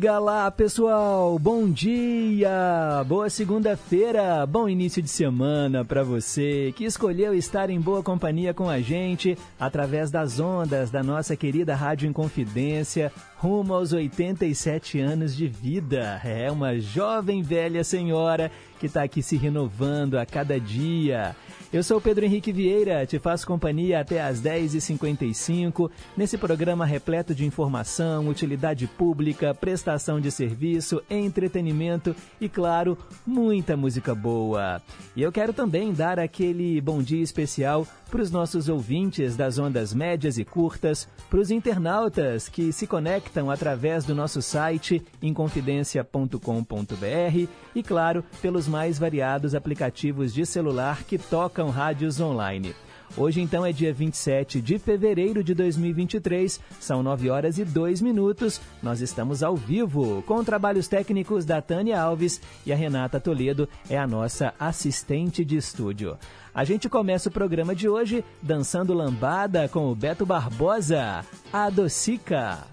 Diga lá, pessoal. Bom dia, boa segunda-feira, bom início de semana para você que escolheu estar em boa companhia com a gente através das ondas da nossa querida Rádio Inconfidência, rumo aos 87 anos de vida. É uma jovem velha senhora que está aqui se renovando a cada dia. Eu sou Pedro Henrique Vieira, te faço companhia até às 10h55 nesse programa repleto de informação, utilidade pública, prestação de serviço, entretenimento e, claro, muita música boa. E eu quero também dar aquele bom dia especial para os nossos ouvintes das ondas médias e curtas, para os internautas que se conectam através do nosso site inconfidencia.com.br e, claro, pelos mais variados aplicativos de celular que tocam rádios online. Hoje, então, é dia 27 de fevereiro de 2023, são 9 horas e 2 minutos. Nós estamos ao vivo com trabalhos técnicos da Tânia Alves e a Renata Toledo é a nossa assistente de estúdio. A gente começa o programa de hoje dançando lambada com o Beto Barbosa, a Docica.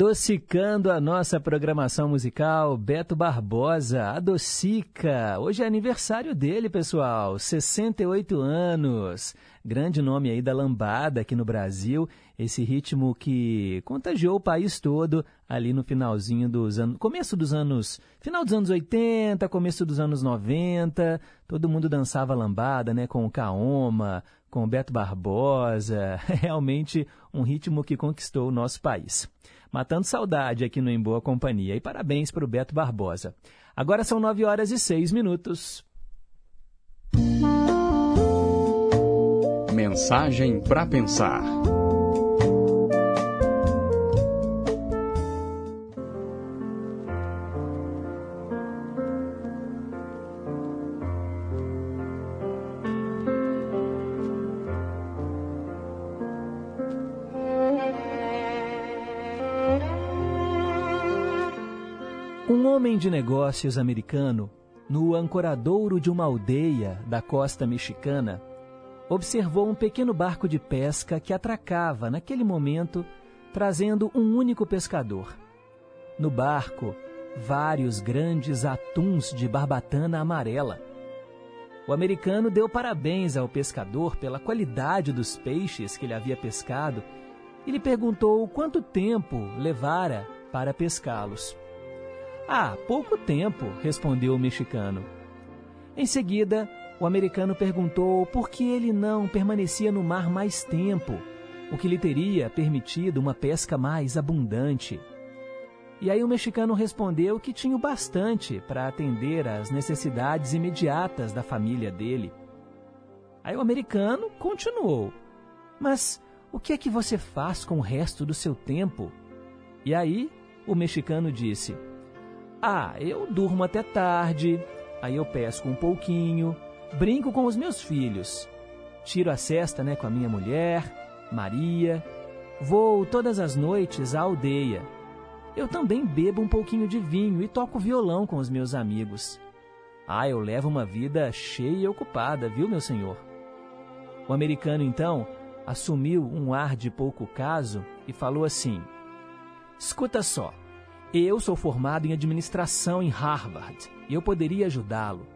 Adocicando a nossa programação musical, Beto Barbosa, Adocica. Hoje é aniversário dele, pessoal, 68 anos. Grande nome aí da lambada aqui no Brasil, esse ritmo que contagiou o país todo ali no finalzinho dos anos, começo dos anos, final dos anos 80, começo dos anos 90, todo mundo dançava lambada, né, com o Kaoma, com o Beto Barbosa, realmente um ritmo que conquistou o nosso país matando saudade aqui no Em Boa Companhia. E parabéns para o Beto Barbosa. Agora são 9 horas e 6 minutos. Mensagem para pensar. Homem de negócios americano, no ancoradouro de uma aldeia da costa mexicana, observou um pequeno barco de pesca que atracava naquele momento, trazendo um único pescador. No barco, vários grandes atuns de barbatana amarela. O americano deu parabéns ao pescador pela qualidade dos peixes que ele havia pescado e lhe perguntou quanto tempo levara para pescá-los. Ah, pouco tempo, respondeu o mexicano. Em seguida, o americano perguntou por que ele não permanecia no mar mais tempo, o que lhe teria permitido uma pesca mais abundante. E aí o mexicano respondeu que tinha bastante para atender às necessidades imediatas da família dele. Aí o americano continuou: Mas o que é que você faz com o resto do seu tempo? E aí o mexicano disse: ah, eu durmo até tarde, aí eu pesco um pouquinho, brinco com os meus filhos, tiro a cesta né, com a minha mulher, Maria, vou todas as noites à aldeia. Eu também bebo um pouquinho de vinho e toco violão com os meus amigos. Ah, eu levo uma vida cheia e ocupada, viu, meu senhor? O americano, então, assumiu um ar de pouco caso e falou assim: Escuta só, eu sou formado em administração em Harvard e eu poderia ajudá-lo.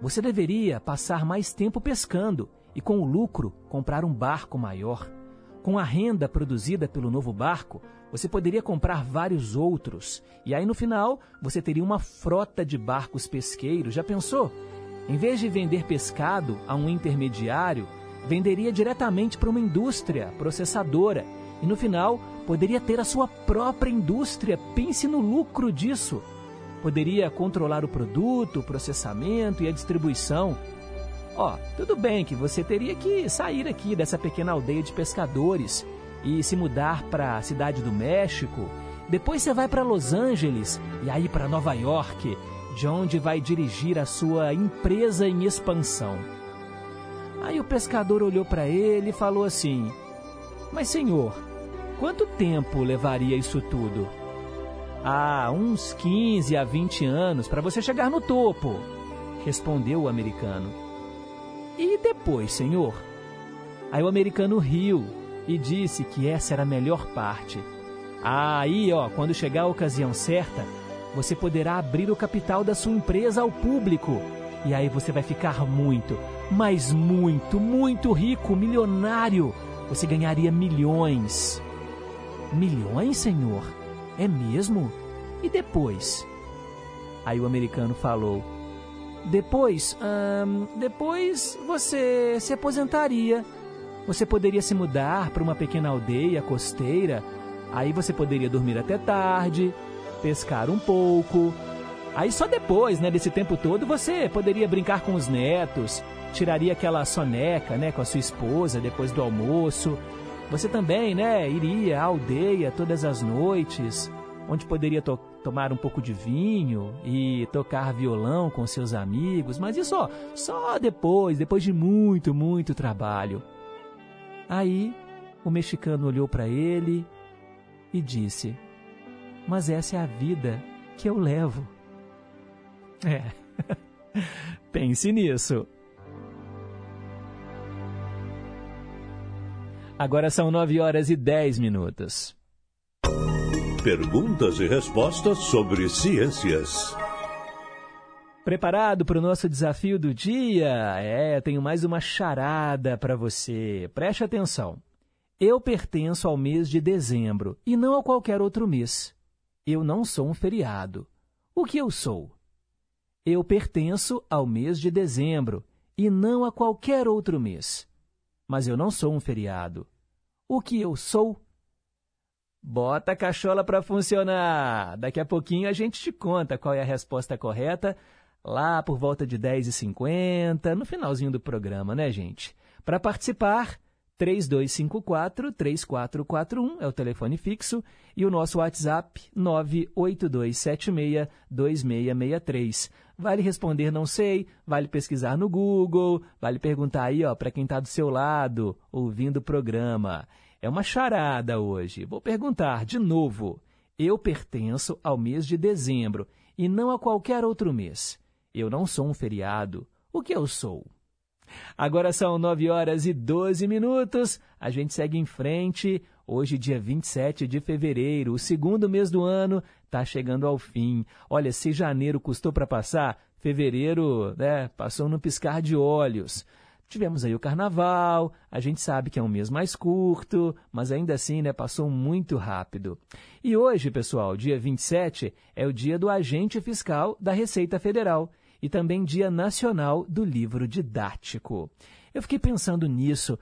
Você deveria passar mais tempo pescando e, com o lucro, comprar um barco maior. Com a renda produzida pelo novo barco, você poderia comprar vários outros. E aí, no final, você teria uma frota de barcos pesqueiros. Já pensou? Em vez de vender pescado a um intermediário, venderia diretamente para uma indústria processadora. E no final, poderia ter a sua própria indústria. Pense no lucro disso. Poderia controlar o produto, o processamento e a distribuição. Ó, oh, tudo bem que você teria que sair aqui dessa pequena aldeia de pescadores e se mudar para a cidade do México. Depois você vai para Los Angeles e aí para Nova York, de onde vai dirigir a sua empresa em expansão. Aí o pescador olhou para ele e falou assim: Mas senhor, Quanto tempo levaria isso tudo? Ah, uns 15 a 20 anos para você chegar no topo, respondeu o americano. E depois, senhor? Aí o americano riu e disse que essa era a melhor parte. Ah, aí, ó, quando chegar a ocasião certa, você poderá abrir o capital da sua empresa ao público. E aí você vai ficar muito, mas muito, muito rico, milionário. Você ganharia milhões. Milhões, senhor? É mesmo? E depois? Aí o americano falou: Depois, hum, depois você se aposentaria. Você poderia se mudar para uma pequena aldeia costeira. Aí você poderia dormir até tarde, pescar um pouco. Aí só depois, né, desse tempo todo, você poderia brincar com os netos, tiraria aquela soneca, né, com a sua esposa depois do almoço você também, né, iria à aldeia todas as noites, onde poderia to tomar um pouco de vinho e tocar violão com seus amigos, mas isso ó, só depois, depois de muito, muito trabalho. Aí o mexicano olhou para ele e disse: Mas essa é a vida que eu levo. É, pense nisso. Agora são 9 horas e 10 minutos. Perguntas e respostas sobre ciências. Preparado para o nosso desafio do dia? É, tenho mais uma charada para você. Preste atenção. Eu pertenço ao mês de dezembro e não a qualquer outro mês. Eu não sou um feriado. O que eu sou? Eu pertenço ao mês de dezembro e não a qualquer outro mês. Mas eu não sou um feriado. O que eu sou? Bota a cachola para funcionar! Daqui a pouquinho a gente te conta qual é a resposta correta lá por volta de 10h50, no finalzinho do programa, né, gente? Para participar, 3254-3441 é o telefone fixo e o nosso WhatsApp 982762663. Vale responder não sei, vale pesquisar no Google, vale perguntar aí ó para quem está do seu lado ouvindo o programa. É uma charada hoje. Vou perguntar de novo. Eu pertenço ao mês de dezembro e não a qualquer outro mês. Eu não sou um feriado. O que eu sou? Agora são 9 horas e 12 minutos. A gente segue em frente. Hoje, dia 27 de fevereiro, o segundo mês do ano, está chegando ao fim. Olha, se janeiro custou para passar, fevereiro né, passou no piscar de olhos. Tivemos aí o carnaval, a gente sabe que é um mês mais curto, mas ainda assim né, passou muito rápido. E hoje, pessoal, dia 27, é o dia do agente fiscal da Receita Federal e também Dia Nacional do Livro Didático. Eu fiquei pensando nisso.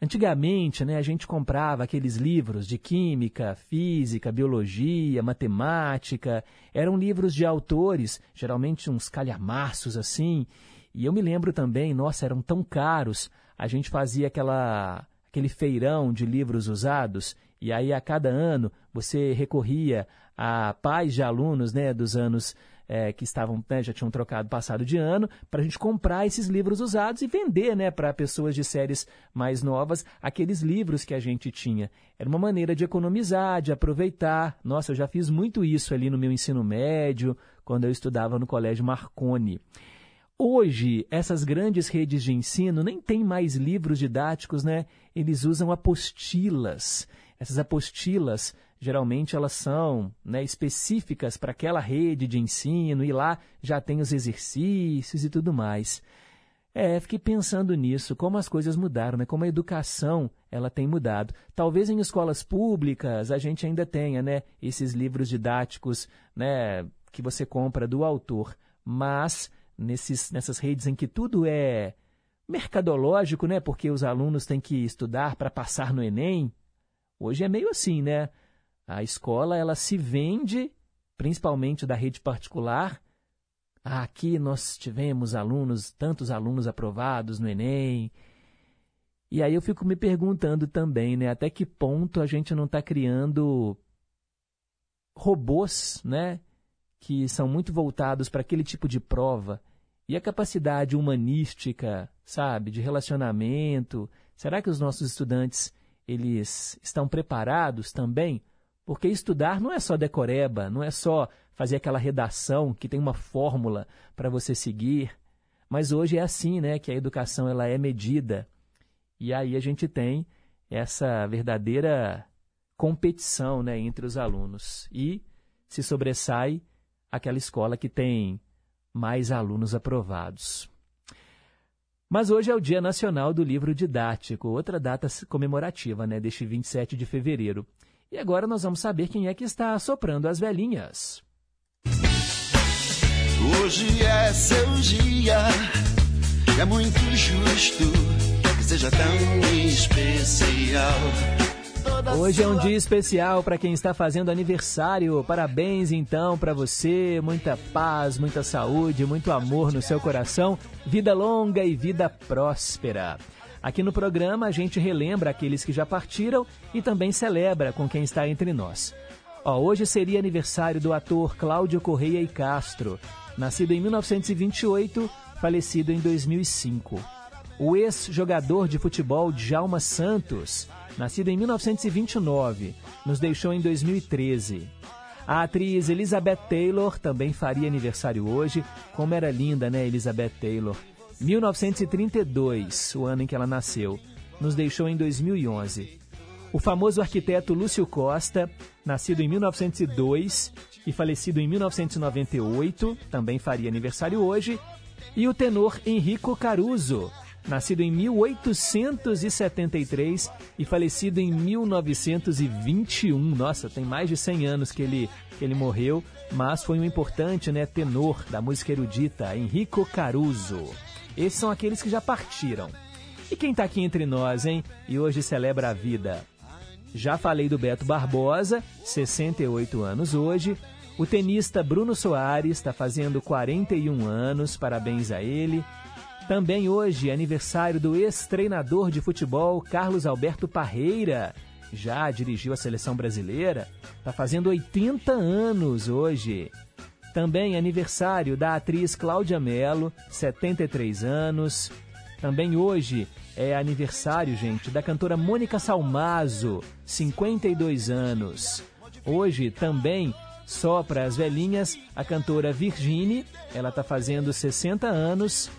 Antigamente, né, a gente comprava aqueles livros de química, física, biologia, matemática. Eram livros de autores, geralmente uns calhamaços assim. E eu me lembro também, nossa, eram tão caros. A gente fazia aquela, aquele feirão de livros usados. E aí, a cada ano, você recorria a pais de alunos né, dos anos é, que estavam né, já tinham trocado passado de ano, para a gente comprar esses livros usados e vender né, para pessoas de séries mais novas aqueles livros que a gente tinha. Era uma maneira de economizar, de aproveitar. Nossa, eu já fiz muito isso ali no meu ensino médio, quando eu estudava no Colégio Marconi. Hoje, essas grandes redes de ensino nem têm mais livros didáticos, né? Eles usam apostilas. Essas apostilas geralmente elas são né, específicas para aquela rede de ensino e lá já tem os exercícios e tudo mais. É, fiquei pensando nisso, como as coisas mudaram, né? como a educação ela tem mudado. Talvez em escolas públicas a gente ainda tenha né, esses livros didáticos né, que você compra do autor, mas nesses, nessas redes em que tudo é mercadológico, né, porque os alunos têm que estudar para passar no Enem, hoje é meio assim, né? A escola ela se vende, principalmente da rede particular. Aqui nós tivemos alunos, tantos alunos aprovados no Enem. E aí eu fico me perguntando também, né, até que ponto a gente não está criando robôs, né, que são muito voltados para aquele tipo de prova. E a capacidade humanística, sabe, de relacionamento, será que os nossos estudantes eles estão preparados também porque estudar não é só decoreba, não é só fazer aquela redação que tem uma fórmula para você seguir. Mas hoje é assim, né, que a educação ela é medida. E aí a gente tem essa verdadeira competição, né, entre os alunos. E se sobressai aquela escola que tem mais alunos aprovados. Mas hoje é o Dia Nacional do Livro Didático, outra data comemorativa, né, deste 27 de fevereiro. E agora nós vamos saber quem é que está soprando as velhinhas. Hoje é seu dia, é muito justo que seja tão especial. Hoje é um dia especial para quem está fazendo aniversário. Parabéns então para você, muita paz, muita saúde, muito amor no seu coração, vida longa e vida próspera. Aqui no programa a gente relembra aqueles que já partiram e também celebra com quem está entre nós. Ó, hoje seria aniversário do ator Cláudio Correia e Castro, nascido em 1928, falecido em 2005. O ex-jogador de futebol Djalma Santos, nascido em 1929, nos deixou em 2013. A atriz Elizabeth Taylor também faria aniversário hoje. Como era linda, né, Elizabeth Taylor? 1932, o ano em que ela nasceu, nos deixou em 2011. O famoso arquiteto Lúcio Costa, nascido em 1902 e falecido em 1998, também faria aniversário hoje. E o tenor Enrico Caruso, nascido em 1873 e falecido em 1921. Nossa, tem mais de 100 anos que ele, que ele morreu, mas foi um importante né, tenor da música erudita, Enrico Caruso. Esses são aqueles que já partiram. E quem está aqui entre nós, hein? E hoje celebra a vida. Já falei do Beto Barbosa, 68 anos hoje. O tenista Bruno Soares está fazendo 41 anos, parabéns a ele. Também hoje é aniversário do ex-treinador de futebol Carlos Alberto Parreira. Já dirigiu a seleção brasileira, está fazendo 80 anos hoje. Também é aniversário da atriz Cláudia Mello, 73 anos. Também hoje é aniversário, gente, da cantora Mônica Salmazo, 52 anos. Hoje também, só para as velhinhas, a cantora Virginie, ela está fazendo 60 anos.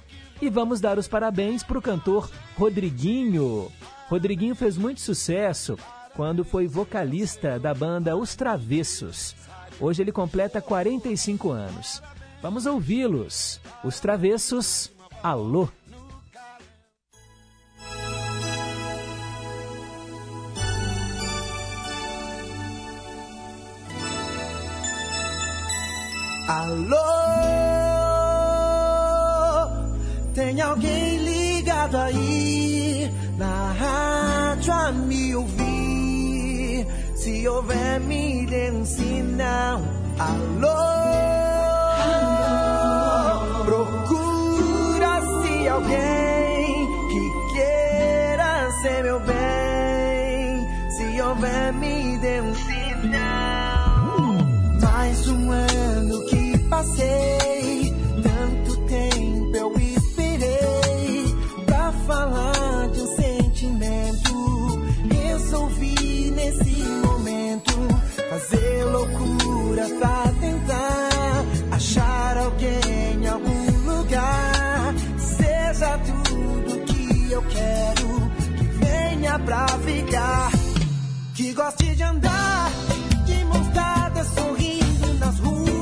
E vamos dar os parabéns para o cantor Rodriguinho. Rodriguinho fez muito sucesso quando foi vocalista da banda Os Travessos. Hoje ele completa 45 anos. Vamos ouvi-los. Os Travessos, alô! Alô, tem alguém ligado aí na rádio a me ouvir? Se houver, me dê um sinal. Alô, procura-se alguém que queira ser meu bem. Se houver, me dê um sinal. Mais um ano que passei, fazer loucura pra tentar achar alguém em algum lugar. Seja tudo que eu quero, que venha pra ficar, que goste de andar de mãos dadas sorrindo nas ruas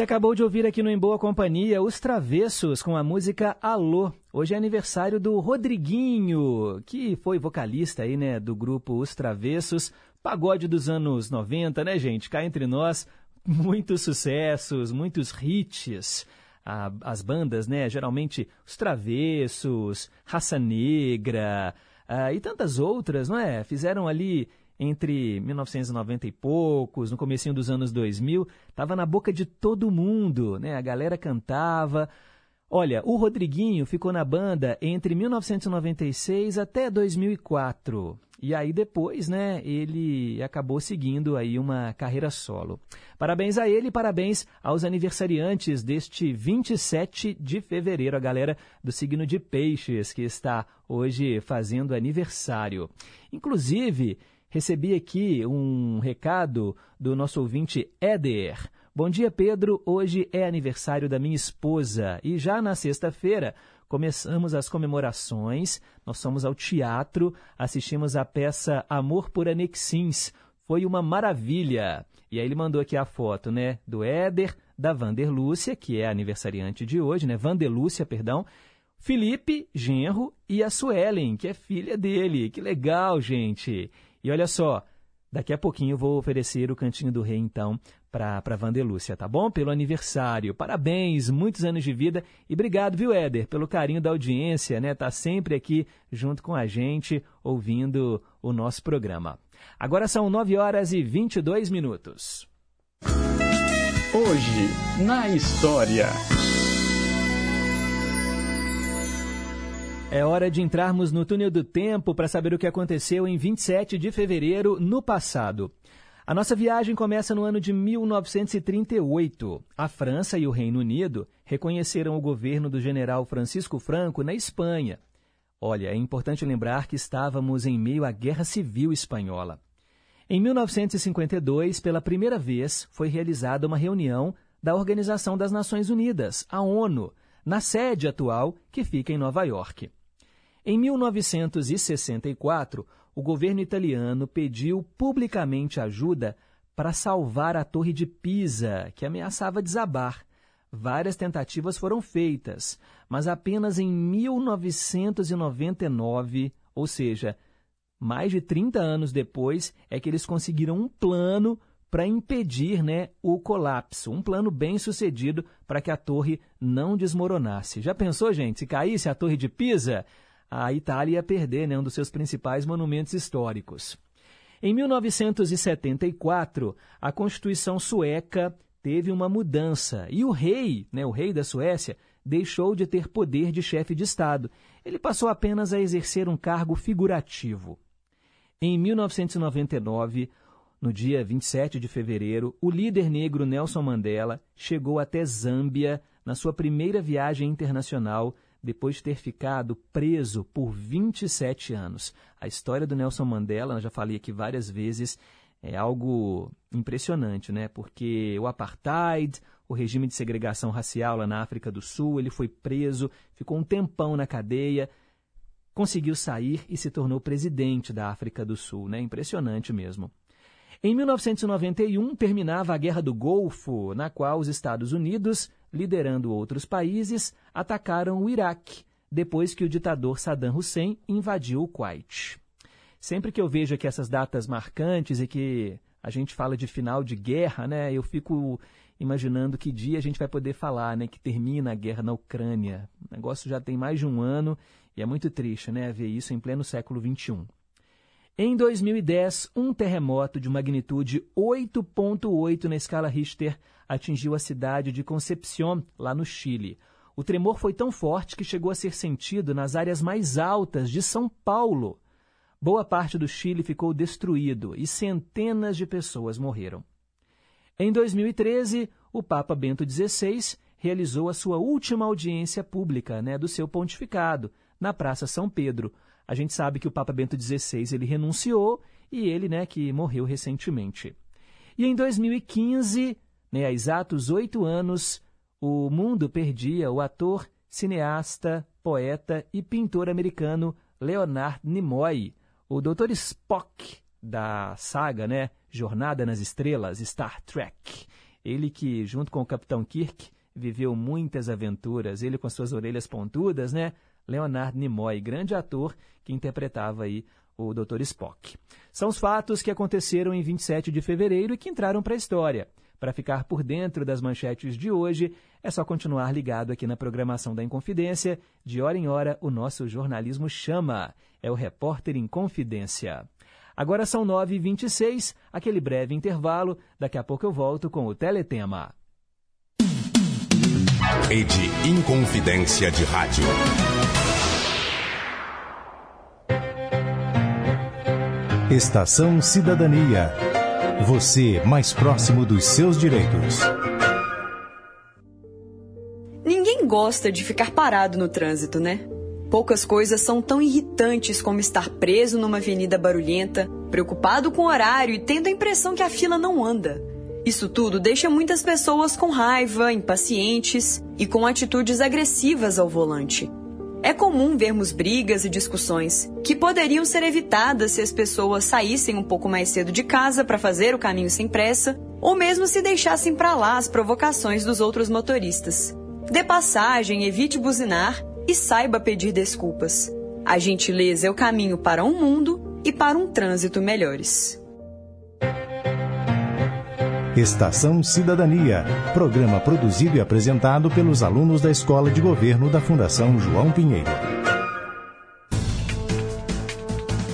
Você acabou de ouvir aqui no Em Boa Companhia Os Travessos com a música Alô. Hoje é aniversário do Rodriguinho, que foi vocalista aí, né, do grupo Os Travessos, pagode dos anos 90, né, gente? Cá entre nós, muitos sucessos, muitos hits. As bandas, né, geralmente Os Travessos, Raça Negra ah, e tantas outras, não é? Fizeram ali entre 1990 e poucos, no comecinho dos anos 2000, estava na boca de todo mundo, né? A galera cantava. Olha, o Rodriguinho ficou na banda entre 1996 até 2004. E aí depois, né, ele acabou seguindo aí uma carreira solo. Parabéns a ele, parabéns aos aniversariantes deste 27 de fevereiro, a galera do signo de Peixes que está hoje fazendo aniversário. Inclusive, Recebi aqui um recado do nosso ouvinte Éder. Bom dia, Pedro. Hoje é aniversário da minha esposa e já na sexta-feira começamos as comemorações. Nós fomos ao teatro, assistimos a peça Amor por Anexins. Foi uma maravilha. E aí ele mandou aqui a foto, né, do Éder, da Vanderlúcia, que é aniversariante de hoje, né, Vanderlúcia, perdão, Felipe, genro, e a Suelen, que é filha dele. Que legal, gente. E olha só, daqui a pouquinho eu vou oferecer o Cantinho do Rei, então, para a Vandelúcia, tá bom? Pelo aniversário. Parabéns, muitos anos de vida. E obrigado, viu, Éder, pelo carinho da audiência, né? Tá sempre aqui junto com a gente, ouvindo o nosso programa. Agora são 9 horas e 22 minutos. Hoje, na história. É hora de entrarmos no túnel do tempo para saber o que aconteceu em 27 de fevereiro no passado. A nossa viagem começa no ano de 1938. A França e o Reino Unido reconheceram o governo do general Francisco Franco na Espanha. Olha, é importante lembrar que estávamos em meio à Guerra Civil Espanhola. Em 1952, pela primeira vez, foi realizada uma reunião da Organização das Nações Unidas, a ONU, na sede atual que fica em Nova York. Em 1964, o governo italiano pediu publicamente ajuda para salvar a Torre de Pisa, que ameaçava desabar. Várias tentativas foram feitas, mas apenas em 1999, ou seja, mais de 30 anos depois, é que eles conseguiram um plano para impedir né, o colapso. Um plano bem sucedido para que a torre não desmoronasse. Já pensou, gente, se caísse a Torre de Pisa? A Itália ia perder né, um dos seus principais monumentos históricos. Em 1974, a Constituição sueca teve uma mudança e o rei, né, o rei da Suécia, deixou de ter poder de chefe de Estado. Ele passou apenas a exercer um cargo figurativo. Em 1999, no dia 27 de fevereiro, o líder negro Nelson Mandela chegou até Zâmbia na sua primeira viagem internacional depois de ter ficado preso por 27 anos. A história do Nelson Mandela, eu já falei aqui várias vezes, é algo impressionante, né? Porque o apartheid, o regime de segregação racial lá na África do Sul, ele foi preso, ficou um tempão na cadeia, conseguiu sair e se tornou presidente da África do Sul, né? Impressionante mesmo. Em 1991, terminava a Guerra do Golfo, na qual os Estados Unidos liderando outros países, atacaram o Iraque, depois que o ditador Saddam Hussein invadiu o Kuwait. Sempre que eu vejo aqui essas datas marcantes e que a gente fala de final de guerra, né, eu fico imaginando que dia a gente vai poder falar né, que termina a guerra na Ucrânia. O negócio já tem mais de um ano e é muito triste né, ver isso em pleno século XXI. Em 2010, um terremoto de magnitude 8.8 na escala Richter atingiu a cidade de Concepción, lá no Chile. O tremor foi tão forte que chegou a ser sentido nas áreas mais altas de São Paulo. Boa parte do Chile ficou destruído e centenas de pessoas morreram. Em 2013, o Papa Bento XVI realizou a sua última audiência pública né, do seu pontificado, na Praça São Pedro. A gente sabe que o Papa Bento XVI ele renunciou e ele né, que morreu recentemente. E em 2015, né, há exatos oito anos, o mundo perdia o ator, cineasta, poeta e pintor americano Leonard Nimoy, o Dr. Spock da saga né, Jornada nas Estrelas, Star Trek. Ele que, junto com o Capitão Kirk, viveu muitas aventuras, ele com suas orelhas pontudas, né? Leonard Nimoy, grande ator que interpretava aí o Dr. Spock. São os fatos que aconteceram em 27 de fevereiro e que entraram para a história. Para ficar por dentro das manchetes de hoje, é só continuar ligado aqui na programação da Inconfidência. De hora em hora, o nosso jornalismo chama. É o Repórter em Confidência. Agora são 9h26, aquele breve intervalo. Daqui a pouco eu volto com o Teletema. Rede Inconfidência de Rádio. Estação Cidadania. Você mais próximo dos seus direitos. Ninguém gosta de ficar parado no trânsito, né? Poucas coisas são tão irritantes como estar preso numa avenida barulhenta, preocupado com o horário e tendo a impressão que a fila não anda. Isso tudo deixa muitas pessoas com raiva, impacientes e com atitudes agressivas ao volante. É comum vermos brigas e discussões que poderiam ser evitadas se as pessoas saíssem um pouco mais cedo de casa para fazer o caminho sem pressa, ou mesmo se deixassem para lá as provocações dos outros motoristas. Dê passagem, evite buzinar e saiba pedir desculpas. A gentileza é o caminho para um mundo e para um trânsito melhores. Estação Cidadania, programa produzido e apresentado pelos alunos da Escola de Governo da Fundação João Pinheiro.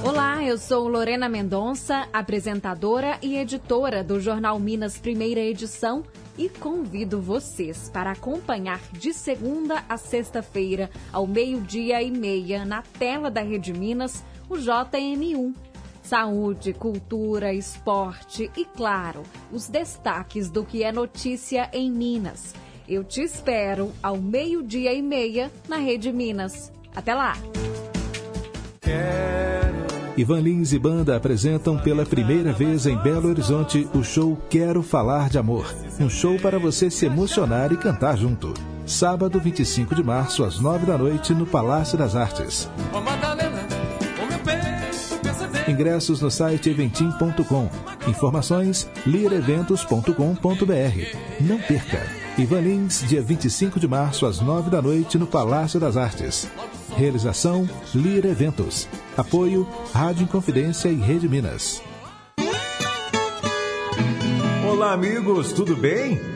Olá, eu sou Lorena Mendonça, apresentadora e editora do Jornal Minas Primeira Edição e convido vocês para acompanhar de segunda a sexta-feira, ao meio-dia e meia, na tela da Rede Minas, o JM1 saúde, cultura, esporte e, claro, os destaques do que é notícia em Minas. Eu te espero ao meio-dia e meia na Rede Minas. Até lá! Ivan Lins e Banda apresentam pela primeira vez em Belo Horizonte o show Quero Falar de Amor. Um show para você se emocionar e cantar junto. Sábado 25 de março, às 9 da noite, no Palácio das Artes. Ingressos no site eventim.com. Informações lireventos.com.br. Não perca! Ivan Lins, dia 25 de março, às 9 da noite, no Palácio das Artes. Realização Lira Eventos. Apoio Rádio Inconfidência e Rede Minas. Olá, amigos, tudo bem?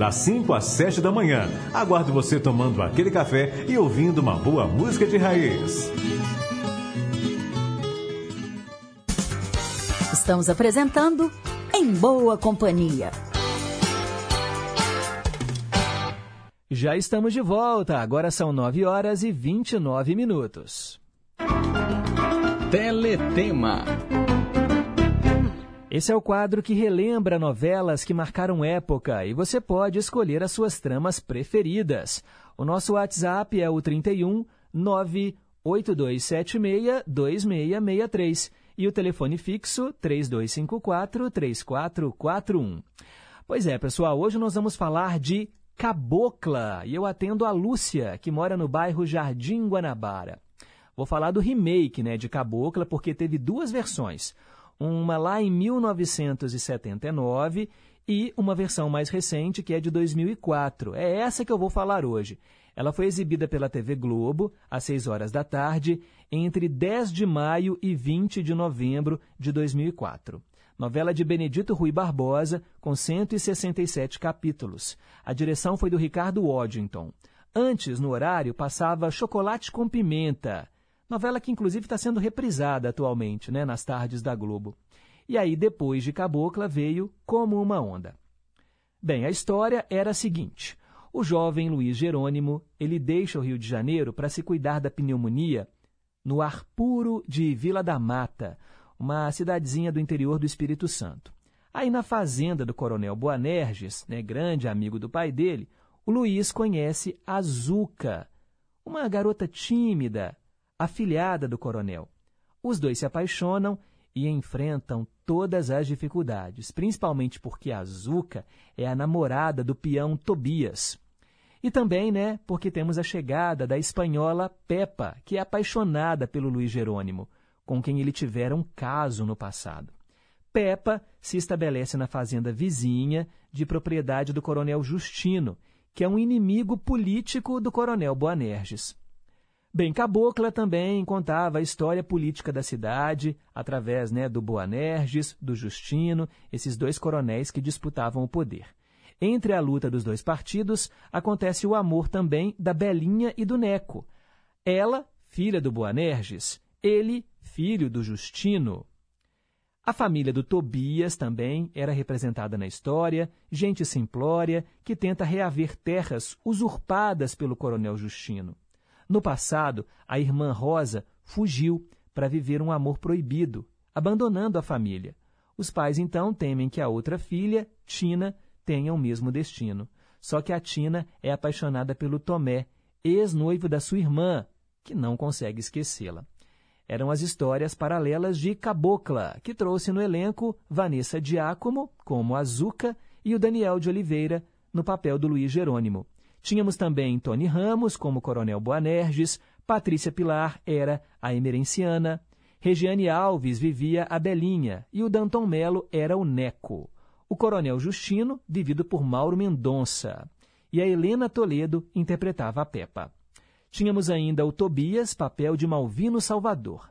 das 5 às 7 da manhã. Aguardo você tomando aquele café e ouvindo uma boa música de raiz. Estamos apresentando Em Boa Companhia. Já estamos de volta, agora são 9 horas e 29 minutos. Teletema. Esse é o quadro que relembra novelas que marcaram época e você pode escolher as suas tramas preferidas. O nosso WhatsApp é o 31 98276 2663 e o telefone fixo 3254 3441. Pois é, pessoal, hoje nós vamos falar de Cabocla e eu atendo a Lúcia, que mora no bairro Jardim Guanabara. Vou falar do remake né, de Cabocla porque teve duas versões uma lá em 1979 e uma versão mais recente que é de 2004. É essa que eu vou falar hoje. Ela foi exibida pela TV Globo às 6 horas da tarde entre 10 de maio e 20 de novembro de 2004. Novela de Benedito Rui Barbosa, com 167 capítulos. A direção foi do Ricardo Waddington. Antes, no horário, passava Chocolate com Pimenta, Novela que inclusive está sendo reprisada atualmente, né, nas tardes da Globo. E aí, depois de Cabocla, veio Como uma Onda. Bem, a história era a seguinte. O jovem Luiz Jerônimo, ele deixa o Rio de Janeiro para se cuidar da pneumonia no ar puro de Vila da Mata, uma cidadezinha do interior do Espírito Santo. Aí na fazenda do coronel Boanerges, né, grande amigo do pai dele, o Luiz conhece a Zuca, uma garota tímida, afilhada do coronel. Os dois se apaixonam e enfrentam todas as dificuldades, principalmente porque a Zuca é a namorada do peão Tobias. E também, né, porque temos a chegada da espanhola Peppa, que é apaixonada pelo Luiz Jerônimo, com quem ele tivera um caso no passado. Peppa se estabelece na fazenda vizinha, de propriedade do coronel Justino, que é um inimigo político do coronel Boanerges. Bem, Cabocla também contava a história política da cidade, através né, do Boanerges, do Justino, esses dois coronéis que disputavam o poder. Entre a luta dos dois partidos, acontece o amor também da Belinha e do Neco. Ela, filha do Boanerges, ele, filho do Justino. A família do Tobias também era representada na história, gente simplória que tenta reaver terras usurpadas pelo coronel Justino. No passado, a irmã Rosa fugiu para viver um amor proibido, abandonando a família. Os pais então temem que a outra filha, Tina, tenha o mesmo destino. Só que a Tina é apaixonada pelo Tomé, ex-noivo da sua irmã, que não consegue esquecê-la eram as histórias paralelas de Cabocla, que trouxe no elenco Vanessa Diácomo, como Azuca, e o Daniel de Oliveira, no papel do Luiz Jerônimo. Tínhamos também Tony Ramos, como Coronel Boanerges, Patrícia Pilar era a emerenciana, Regiane Alves vivia a Belinha e o Danton Melo era o Neco. O Coronel Justino, vivido por Mauro Mendonça. E a Helena Toledo interpretava a Peppa. Tínhamos ainda o Tobias, papel de Malvino Salvador.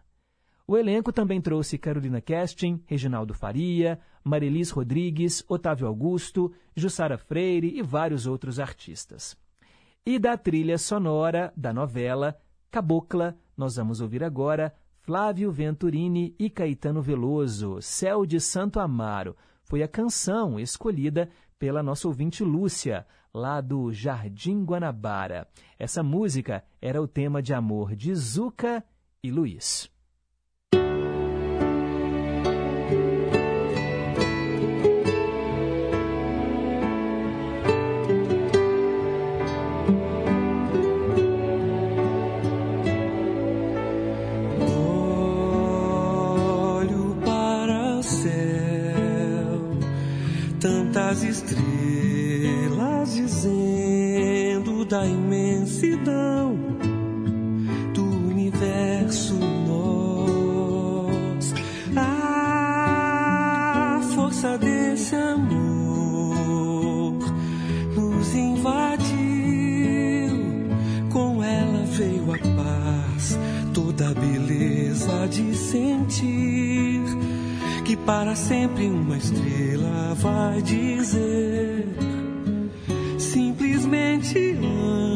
O elenco também trouxe Carolina Kestin, Reginaldo Faria, Marilis Rodrigues, Otávio Augusto, Jussara Freire e vários outros artistas. E da trilha sonora da novela Cabocla, nós vamos ouvir agora Flávio Venturini e Caetano Veloso, Céu de Santo Amaro. Foi a canção escolhida pela nossa ouvinte Lúcia, lá do Jardim Guanabara. Essa música era o tema de amor de Zuca e Luiz. Tantas estrelas dizendo da imensidão do universo nós. A força desse amor nos invadiu, com ela veio a paz, toda a beleza de sentir que para sempre uma estrela vai dizer: simplesmente amo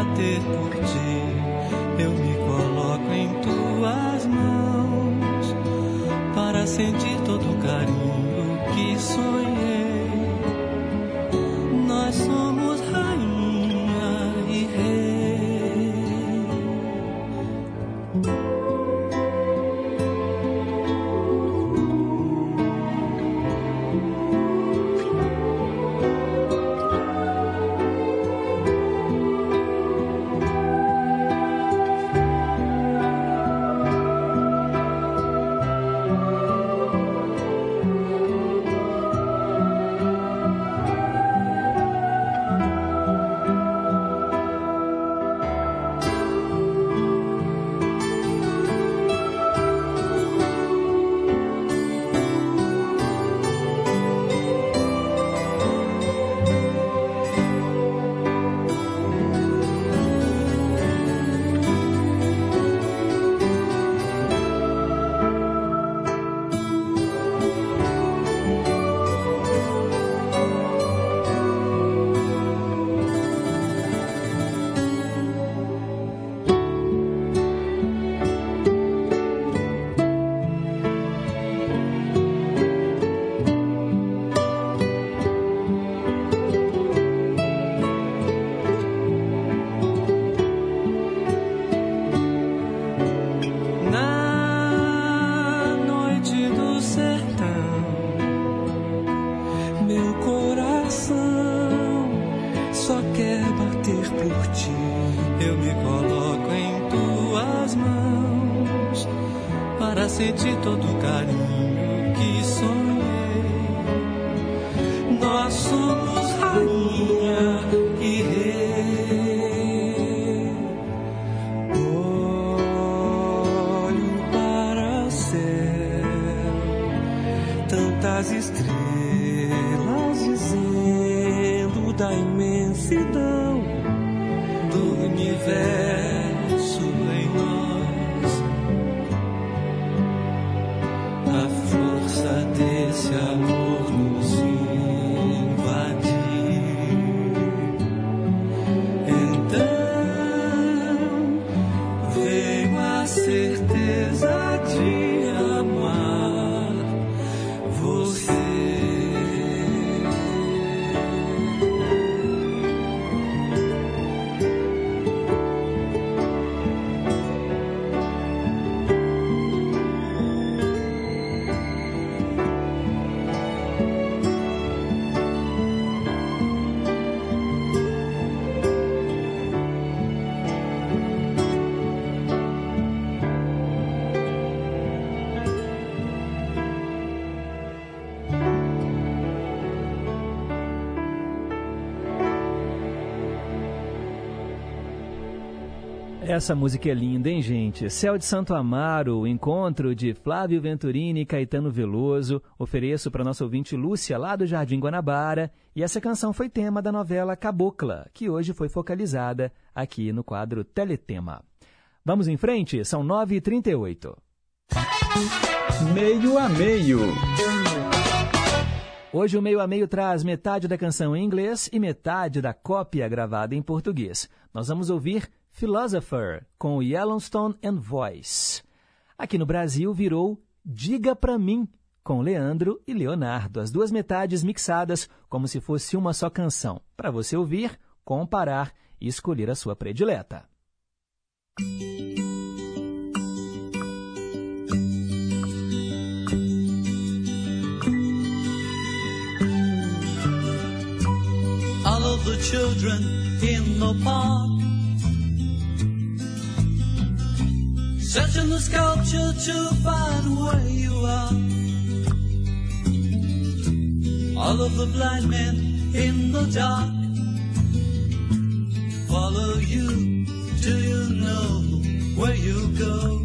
bater por ti. Eu me coloco em tuas mãos para sentir eu me coloco em tuas mãos para sentir todo o carinho que sonhei. Nós somos rainha e rei. Olho para o céu, tantas estrelas Essa música é linda, hein, gente? Céu de Santo Amaro, o encontro de Flávio Venturini e Caetano Veloso. Ofereço para nossa ouvinte Lúcia, lá do Jardim Guanabara. E essa canção foi tema da novela Cabocla, que hoje foi focalizada aqui no quadro Teletema. Vamos em frente? São 9h38. Meio a meio. Hoje o Meio a Meio traz metade da canção em inglês e metade da cópia gravada em português. Nós vamos ouvir Philosopher com Yellowstone and Voice. Aqui no Brasil virou Diga Pra Mim com Leandro e Leonardo, as duas metades mixadas como se fosse uma só canção, para você ouvir, comparar e escolher a sua predileta. all of the children in the park. Searching the sculpture to find where you are. All of the blind men in the dark follow you. Do you know where you go?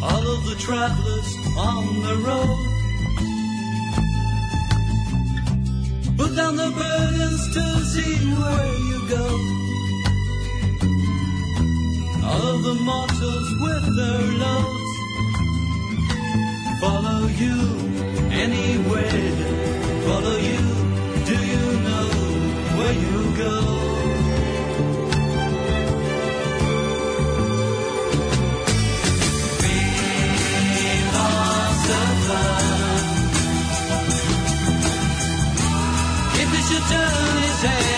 all of the travelers on the road. Put down the burdens to see where you go. All the mortals with their loads follow you anywhere. Follow you. Do you know where you go? done his hand.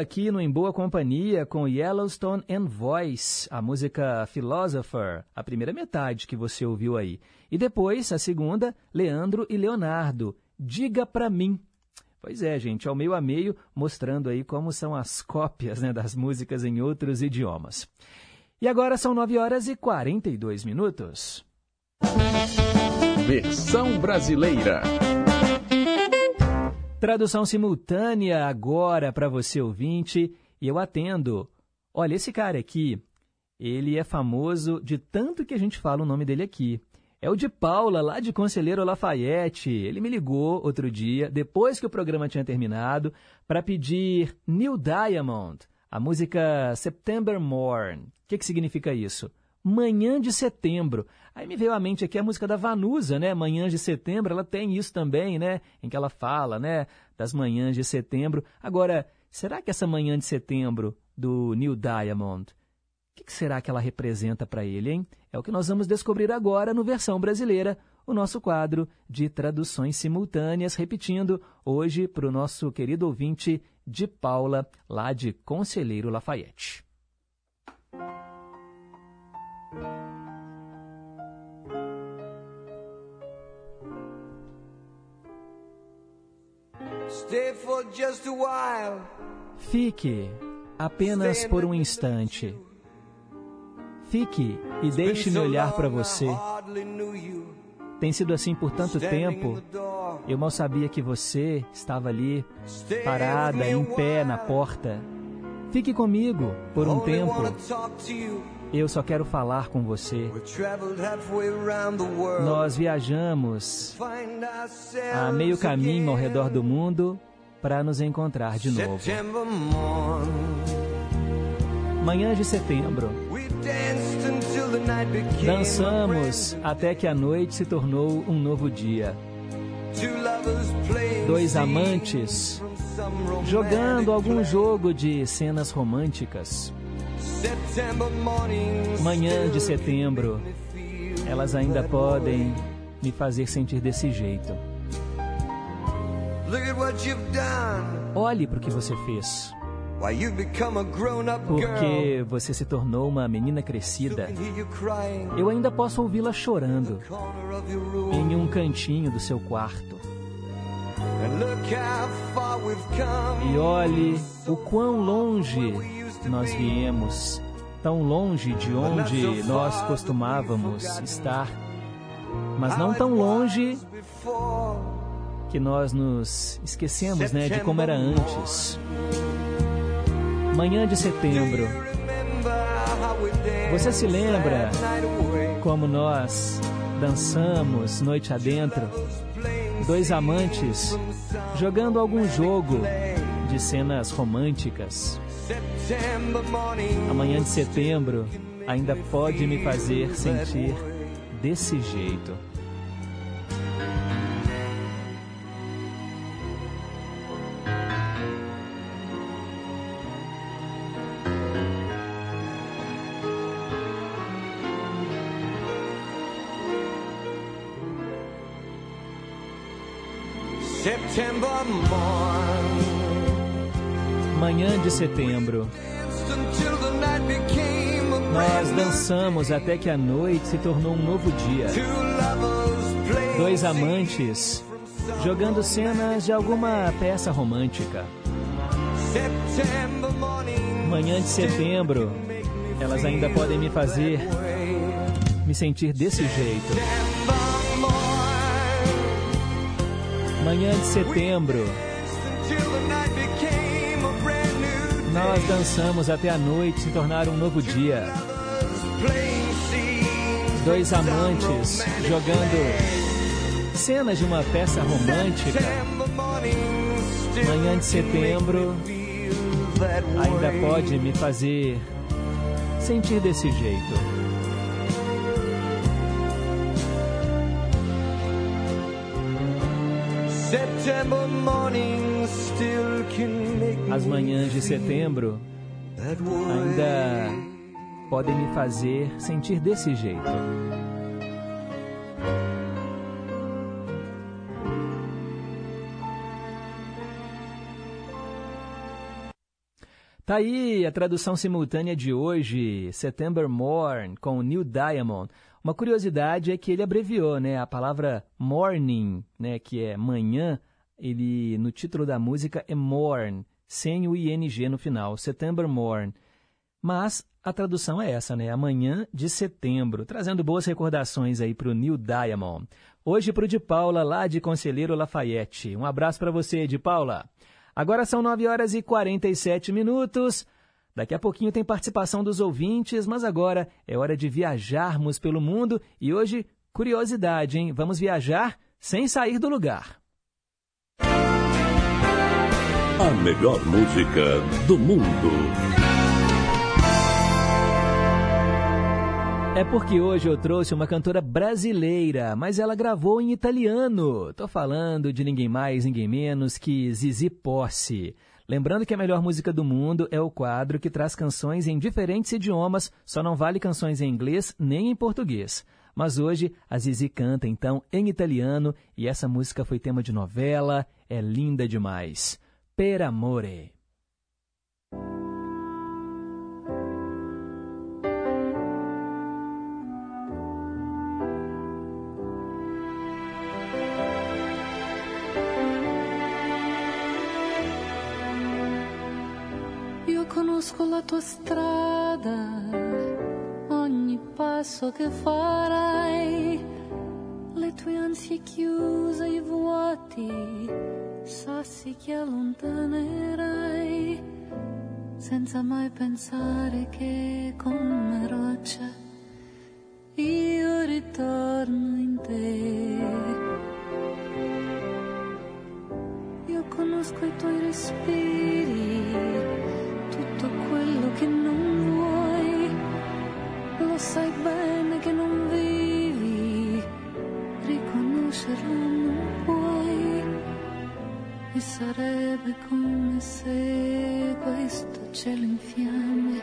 Aqui no Em Boa Companhia com Yellowstone and Voice, a música Philosopher, a primeira metade que você ouviu aí. E depois, a segunda, Leandro e Leonardo, Diga Pra Mim. Pois é, gente, ao meio a meio, mostrando aí como são as cópias né, das músicas em outros idiomas. E agora são 9 horas e 42 minutos. Versão brasileira. Tradução simultânea agora para você ouvinte, e eu atendo. Olha, esse cara aqui, ele é famoso de tanto que a gente fala o nome dele aqui. É o de Paula, lá de Conselheiro Lafayette. Ele me ligou outro dia, depois que o programa tinha terminado, para pedir New Diamond, a música September Morn. O que, que significa isso? Manhã de Setembro. Aí me veio à mente aqui a música da Vanusa, né? Manhãs de Setembro, ela tem isso também, né? Em que ela fala, né? Das manhãs de setembro. Agora, será que essa manhã de setembro do Neil Diamond, o que, será que ela representa para ele, hein? É o que nós vamos descobrir agora no Versão Brasileira, o nosso quadro de traduções simultâneas, repetindo hoje para o nosso querido ouvinte de Paula, lá de Conselheiro Lafayette. Fique apenas por um instante. Fique e deixe-me olhar para você. Tem sido assim por tanto tempo. Eu mal sabia que você estava ali, parada, em pé na porta. Fique comigo por um tempo. Eu só quero falar com você. Nós viajamos a meio caminho ao redor do mundo para nos encontrar de novo. Manhã de setembro. Dançamos até que a noite se tornou um novo dia. Dois amantes jogando algum jogo de cenas românticas. Manhã de setembro, elas ainda podem me fazer sentir desse jeito. Olhe para o que você fez, porque você se tornou uma menina crescida. Eu ainda posso ouvi-la chorando em um cantinho do seu quarto. E olhe o quão longe nós viemos, tão longe de onde nós costumávamos estar, mas não tão longe que nós nos esquecemos né, de como era antes. Manhã de setembro, você se lembra como nós dançamos noite adentro? Dois amantes jogando algum jogo de cenas românticas. Amanhã de setembro ainda pode me fazer sentir desse jeito. Setembro, nós dançamos até que a noite se tornou um novo dia. Dois amantes jogando cenas de alguma peça romântica. Manhã de setembro, elas ainda podem me fazer me sentir desse jeito. Manhã de setembro, nós dançamos até a noite se tornar um novo dia. Dois amantes jogando cenas de uma peça romântica. Manhã de setembro ainda pode me fazer sentir desse jeito. As manhãs de setembro ainda podem me fazer sentir desse jeito. Tá aí a tradução simultânea de hoje, September Morn, com Neil Diamond. Uma curiosidade é que ele abreviou, né? A palavra morning, né, que é manhã, ele no título da música é morn, sem o ing no final, September Morn. Mas a tradução é essa, né? Amanhã de setembro, trazendo boas recordações aí para o Neil Diamond. Hoje para o de Paula, lá de Conselheiro Lafayette. Um abraço para você, de Paula. Agora são 9 horas e 47 minutos. Daqui a pouquinho tem participação dos ouvintes, mas agora é hora de viajarmos pelo mundo e hoje, curiosidade, hein? Vamos viajar sem sair do lugar. A melhor música do mundo. É porque hoje eu trouxe uma cantora brasileira, mas ela gravou em italiano. Tô falando de ninguém mais, ninguém menos que Zizi Posse. Lembrando que a melhor música do mundo é o quadro que traz canções em diferentes idiomas, só não vale canções em inglês nem em português. Mas hoje a Zizi canta então em italiano e essa música foi tema de novela, é linda demais. Per amore. Io conosco la tua strada, ogni passo che farai, le tue ansie chiuse, i vuoti, sassi che allontanerai, senza mai pensare che come roccia io ritorno in te. Io conosco i tuoi respiri, tutto quello che non vuoi, lo sai bene che non vivi, riconoscerlo non e sarebbe come se questo cielo in fiamme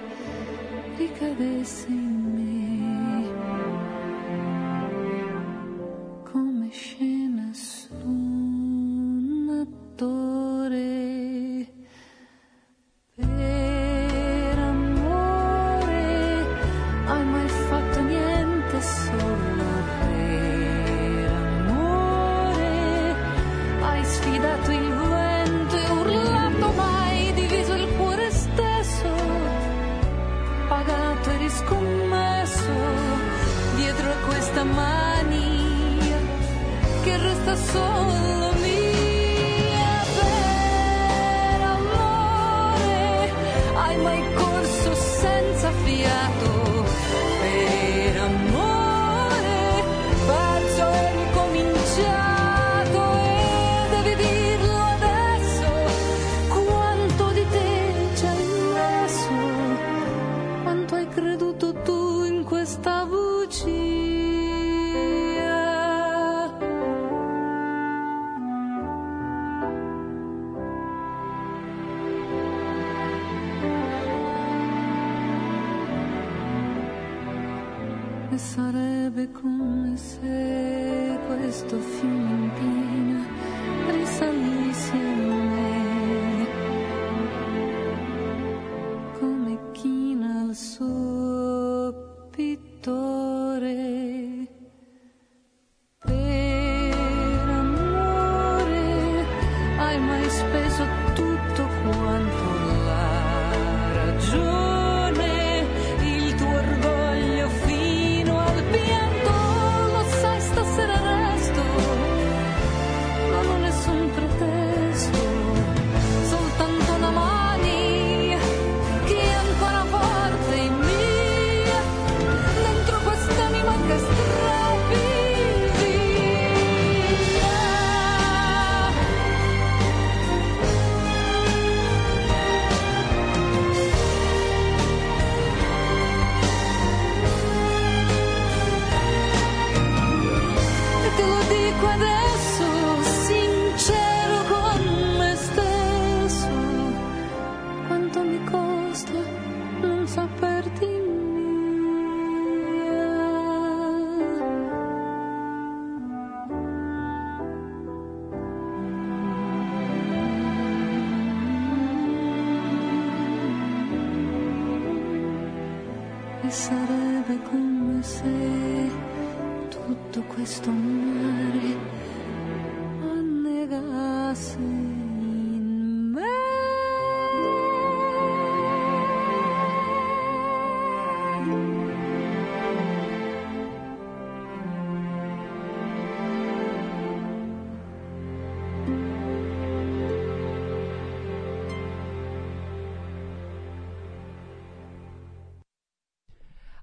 ricadesse in sarebbe come se questo fiume in piena risalisse a me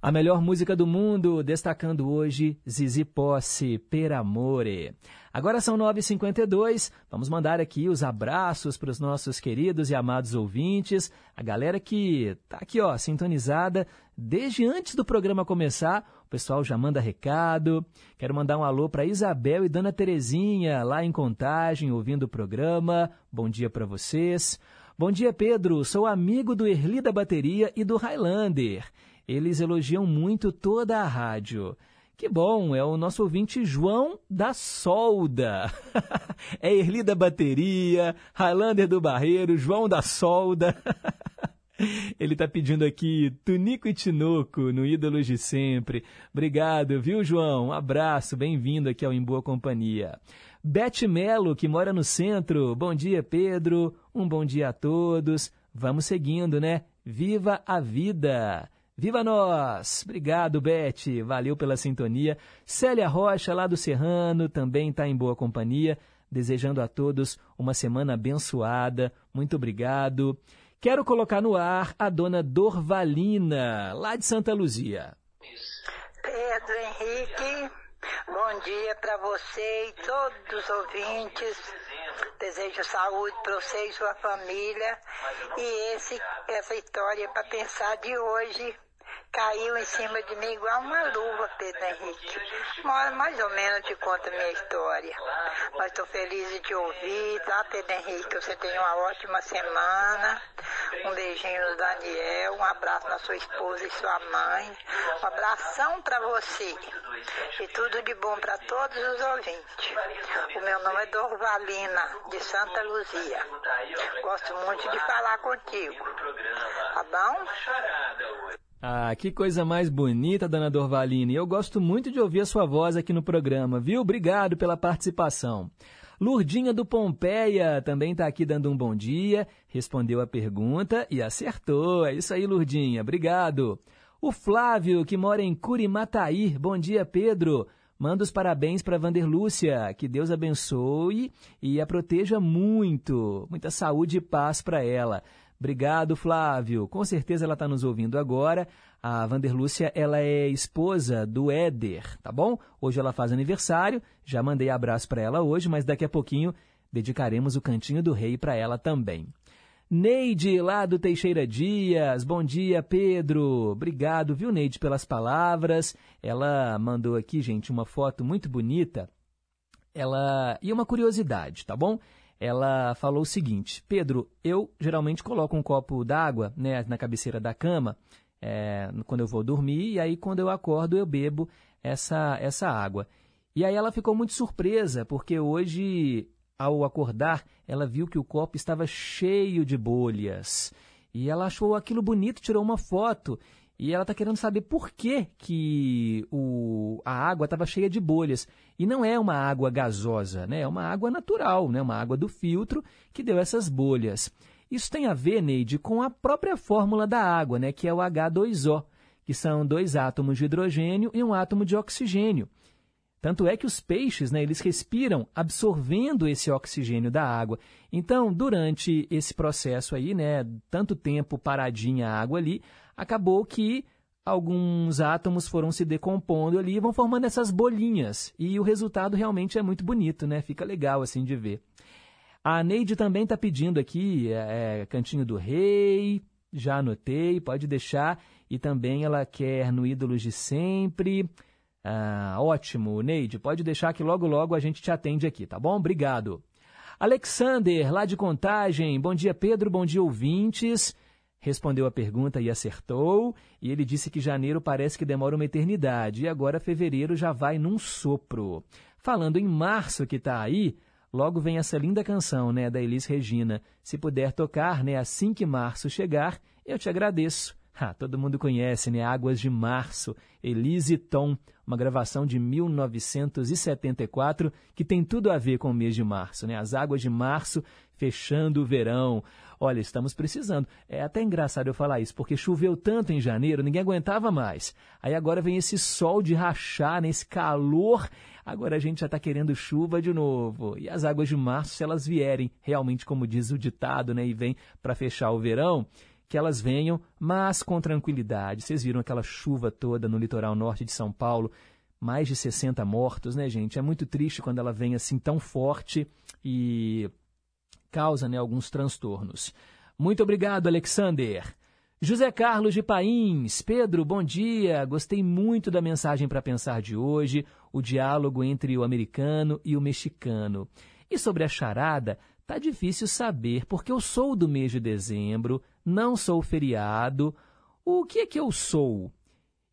A melhor música do mundo, destacando hoje Zizi Posse, Per Amore. Agora são 9h52, vamos mandar aqui os abraços para os nossos queridos e amados ouvintes, a galera que tá aqui ó, sintonizada desde antes do programa começar, o pessoal já manda recado. Quero mandar um alô para Isabel e Dona Terezinha, lá em Contagem, ouvindo o programa. Bom dia para vocês. Bom dia, Pedro. Sou amigo do Erli da Bateria e do Highlander. Eles elogiam muito toda a rádio. Que bom, é o nosso ouvinte João da Solda. é Erli da Bateria, Highlander do Barreiro, João da Solda. Ele está pedindo aqui Tunico e Tinoco no Ídolos de Sempre. Obrigado, viu, João? Um abraço, bem-vindo aqui ao Em Boa Companhia. Beth Melo, que mora no centro. Bom dia, Pedro. Um bom dia a todos. Vamos seguindo, né? Viva a vida! Viva nós! Obrigado, Beth. Valeu pela sintonia. Célia Rocha, lá do Serrano, também está em boa companhia. Desejando a todos uma semana abençoada. Muito obrigado. Quero colocar no ar a dona Dorvalina, lá de Santa Luzia. Pedro Henrique, bom dia para você e todos os ouvintes. Desejo saúde para você e sua família. E esse, essa história para pensar de hoje caiu em cima de mim igual uma luva, Pedro Henrique. Mais, ou menos te conto a minha história. Mas estou feliz de te ouvir, tá, Pedro Henrique? Você tenha uma ótima semana. Um beijinho no Daniel, um abraço na sua esposa e sua mãe. Um abração para você. E tudo de bom para todos os ouvintes. O meu nome é Dorvalina, de Santa Luzia. Gosto muito de falar contigo. Tá bom? Ah, que coisa mais bonita, dona Dorvalina. E eu gosto muito de ouvir a sua voz aqui no programa, viu? Obrigado pela participação. Lurdinha do Pompeia também está aqui dando um bom dia, respondeu a pergunta e acertou. É isso aí, Lurdinha. Obrigado. O Flávio, que mora em Curimataí. Bom dia, Pedro. Manda os parabéns para Vander Lúcia. Que Deus abençoe e a proteja muito. Muita saúde e paz para ela. Obrigado, Flávio. Com certeza ela está nos ouvindo agora. A Vanderlúcia, ela é esposa do Éder, tá bom? Hoje ela faz aniversário. Já mandei abraço para ela hoje, mas daqui a pouquinho dedicaremos o Cantinho do Rei para ela também. Neide, lá do Teixeira Dias. Bom dia, Pedro. Obrigado, viu, Neide, pelas palavras. Ela mandou aqui, gente, uma foto muito bonita. Ela. E uma curiosidade, tá bom? Ela falou o seguinte: Pedro, eu geralmente coloco um copo d'água né, na cabeceira da cama é, quando eu vou dormir, e aí quando eu acordo eu bebo essa, essa água. E aí ela ficou muito surpresa, porque hoje, ao acordar, ela viu que o copo estava cheio de bolhas. E ela achou aquilo bonito, tirou uma foto. E ela está querendo saber por que, que o, a água estava cheia de bolhas. E não é uma água gasosa, né? é uma água natural, né? uma água do filtro que deu essas bolhas. Isso tem a ver, Neide, com a própria fórmula da água, né? que é o H2O, que são dois átomos de hidrogênio e um átomo de oxigênio. Tanto é que os peixes, né, eles respiram absorvendo esse oxigênio da água. Então, durante esse processo aí, né, tanto tempo paradinha a água ali, acabou que alguns átomos foram se decompondo ali e vão formando essas bolinhas. E o resultado realmente é muito bonito, né? Fica legal assim de ver. A Neide também está pedindo aqui é, é, Cantinho do Rei, já anotei, pode deixar. E também ela quer no Ídolos de Sempre. Ah, ótimo, Neide, pode deixar que logo logo a gente te atende aqui, tá bom? Obrigado. Alexander, lá de Contagem. Bom dia, Pedro. Bom dia, ouvintes respondeu a pergunta e acertou, e ele disse que janeiro parece que demora uma eternidade, e agora fevereiro já vai num sopro. Falando em março que está aí, logo vem essa linda canção, né, da Elis Regina. Se puder tocar, né, assim que março chegar, eu te agradeço. Ah, todo mundo conhece, né? Águas de Março, Elise Tom, uma gravação de 1974 que tem tudo a ver com o mês de março, né? As águas de março fechando o verão. Olha, estamos precisando. É até engraçado eu falar isso, porque choveu tanto em janeiro, ninguém aguentava mais. Aí agora vem esse sol de rachar, né? esse calor. Agora a gente já está querendo chuva de novo. E as águas de março, se elas vierem realmente, como diz o ditado, né? E vem para fechar o verão, que elas venham, mas com tranquilidade. Vocês viram aquela chuva toda no litoral norte de São Paulo, mais de 60 mortos, né, gente? É muito triste quando ela vem assim tão forte e causa né, alguns transtornos. Muito obrigado, Alexander. José Carlos de Pains, Pedro, bom dia. Gostei muito da mensagem para pensar de hoje, o diálogo entre o americano e o mexicano. E sobre a charada, tá difícil saber, porque eu sou do mês de dezembro, não sou feriado. O que é que eu sou?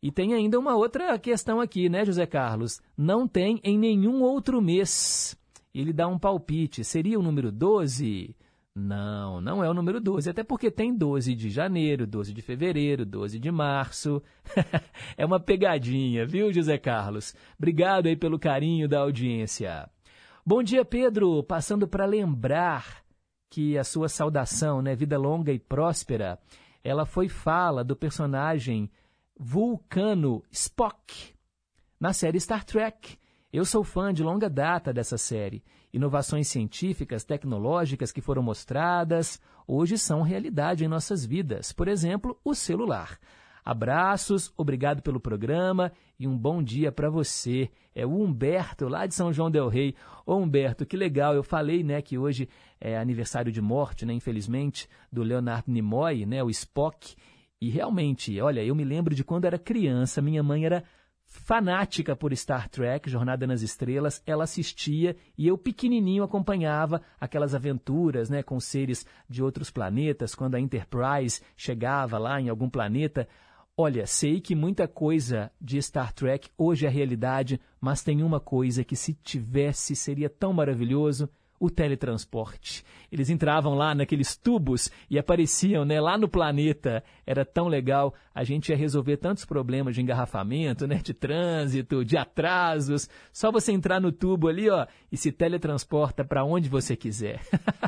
E tem ainda uma outra questão aqui, né, José Carlos? Não tem em nenhum outro mês. Ele dá um palpite. Seria o número 12? Não, não é o número 12, até porque tem 12 de janeiro, 12 de fevereiro, 12 de março. é uma pegadinha, viu, José Carlos? Obrigado aí pelo carinho da audiência. Bom dia, Pedro. Passando para lembrar que a sua saudação, né, vida longa e próspera, ela foi fala do personagem Vulcano Spock na série Star Trek. Eu sou fã de longa data dessa série. Inovações científicas, tecnológicas que foram mostradas, hoje são realidade em nossas vidas. Por exemplo, o celular. Abraços, obrigado pelo programa e um bom dia para você. É o Humberto, lá de São João Del Rei. Ô Humberto, que legal. Eu falei, né, que hoje é aniversário de morte, né, infelizmente, do Leonard Nimoy, né, o Spock. E realmente, olha, eu me lembro de quando era criança, minha mãe era fanática por Star Trek, Jornada nas Estrelas, ela assistia e eu pequenininho acompanhava aquelas aventuras, né, com seres de outros planetas, quando a Enterprise chegava lá em algum planeta. Olha, sei que muita coisa de Star Trek hoje é realidade, mas tem uma coisa que se tivesse seria tão maravilhoso, o teletransporte. Eles entravam lá naqueles tubos e apareciam né, lá no planeta. Era tão legal. A gente ia resolver tantos problemas de engarrafamento, né, de trânsito, de atrasos. Só você entrar no tubo ali ó, e se teletransporta para onde você quiser.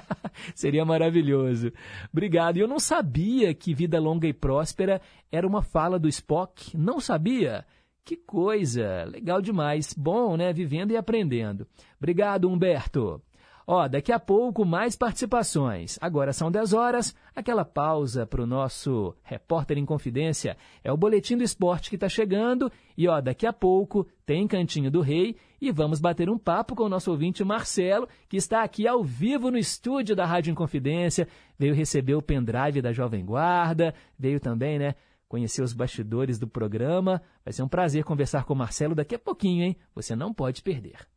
Seria maravilhoso. Obrigado. E eu não sabia que Vida Longa e Próspera era uma fala do Spock. Não sabia. Que coisa! Legal demais. Bom, né? Vivendo e aprendendo. Obrigado, Humberto. Ó, daqui a pouco mais participações. Agora são 10 horas, aquela pausa para o nosso repórter em confidência. É o Boletim do Esporte que está chegando. E ó, daqui a pouco tem Cantinho do Rei e vamos bater um papo com o nosso ouvinte Marcelo, que está aqui ao vivo no estúdio da Rádio Inconfidência. Veio receber o pendrive da Jovem Guarda, veio também, né? Conhecer os bastidores do programa. Vai ser um prazer conversar com o Marcelo daqui a pouquinho, hein? Você não pode perder.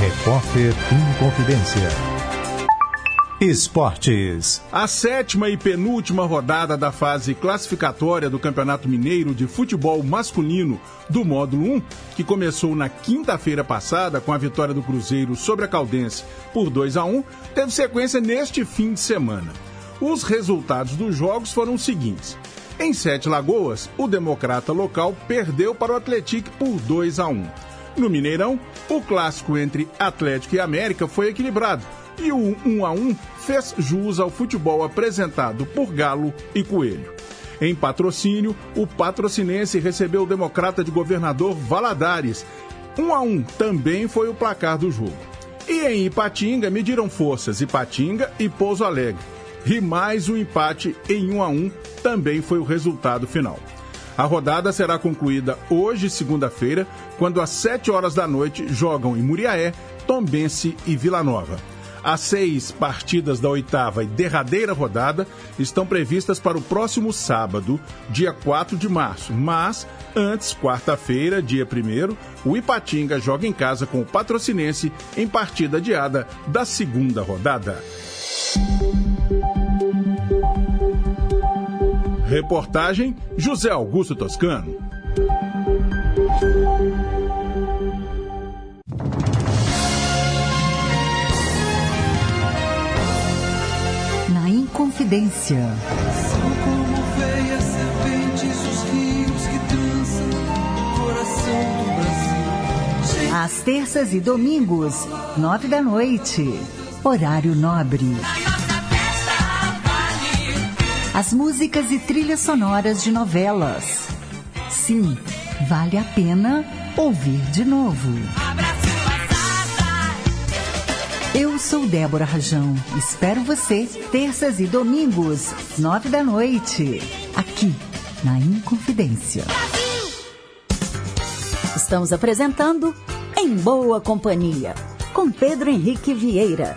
Repórter em Confidência. Esportes. A sétima e penúltima rodada da fase classificatória do Campeonato Mineiro de Futebol Masculino do Módulo 1, que começou na quinta-feira passada com a vitória do Cruzeiro sobre a Caldense por 2 a 1, teve sequência neste fim de semana. Os resultados dos jogos foram os seguintes. Em Sete Lagoas, o democrata local perdeu para o Atlético por 2 a 1. No Mineirão, o clássico entre Atlético e América foi equilibrado e o 1 a 1 fez jus ao futebol apresentado por Galo e Coelho. Em patrocínio, o patrocinense recebeu o democrata de governador Valadares. 1 a 1 também foi o placar do jogo. E em Ipatinga mediram forças Ipatinga e Pouso Alegre. E mais um empate em 1 a 1 também foi o resultado final. A rodada será concluída hoje, segunda-feira, quando às 7 horas da noite jogam em Muriaé, Tombense e Vila Nova. As seis partidas da oitava e derradeira rodada estão previstas para o próximo sábado, dia 4 de março. Mas, antes, quarta-feira, dia 1, o Ipatinga joga em casa com o Patrocinense em partida adiada da segunda rodada. Reportagem José Augusto Toscano. Na Inconfidência. São como veias serpentes os rios que coração do Brasil. Às terças e domingos, nove da noite. Horário nobre. As músicas e trilhas sonoras de novelas. Sim, vale a pena ouvir de novo. Eu sou Débora Rajão. Espero você terças e domingos, nove da noite, aqui na Inconfidência. Estamos apresentando Em Boa Companhia, com Pedro Henrique Vieira.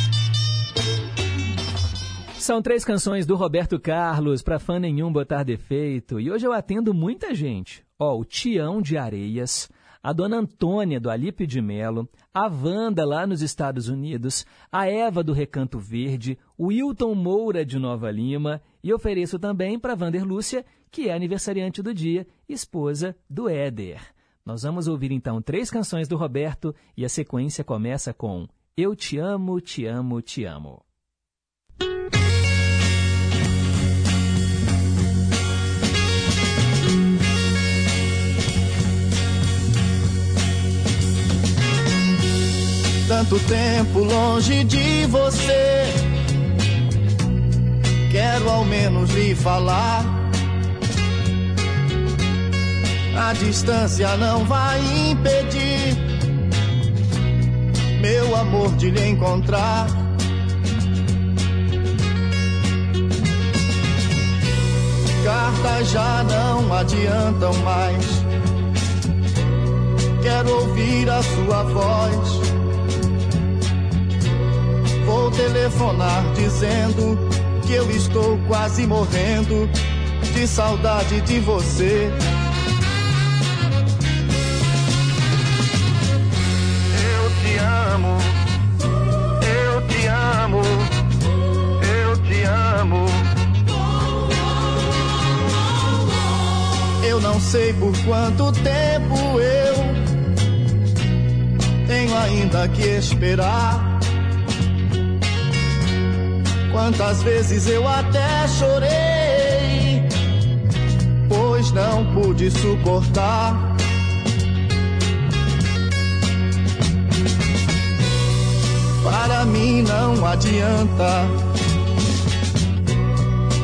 São três canções do Roberto Carlos para fã nenhum botar defeito. E hoje eu atendo muita gente. Ó, o Tião de Areias, a Dona Antônia do Alípio de Melo, a Wanda lá nos Estados Unidos, a Eva do Recanto Verde, o Wilton Moura de Nova Lima e ofereço também para Vander Lúcia, que é aniversariante do dia, esposa do Éder. Nós vamos ouvir então três canções do Roberto e a sequência começa com Eu te amo, te amo, te amo. Tanto tempo longe de você. Quero ao menos lhe falar. A distância não vai impedir meu amor de lhe encontrar. Cartas já não adiantam mais. Quero ouvir a sua voz. Vou telefonar dizendo que eu estou quase morrendo de saudade de você. Eu te amo. Eu te amo. Eu te amo. Eu não sei por quanto tempo eu tenho ainda que esperar. Quantas vezes eu até chorei, pois não pude suportar. Para mim não adianta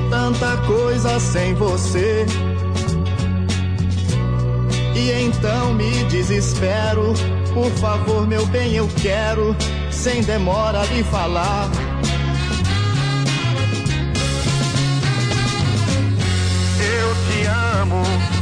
tanta coisa sem você. E então me desespero. Por favor, meu bem, eu quero, sem demora, lhe falar. Amo.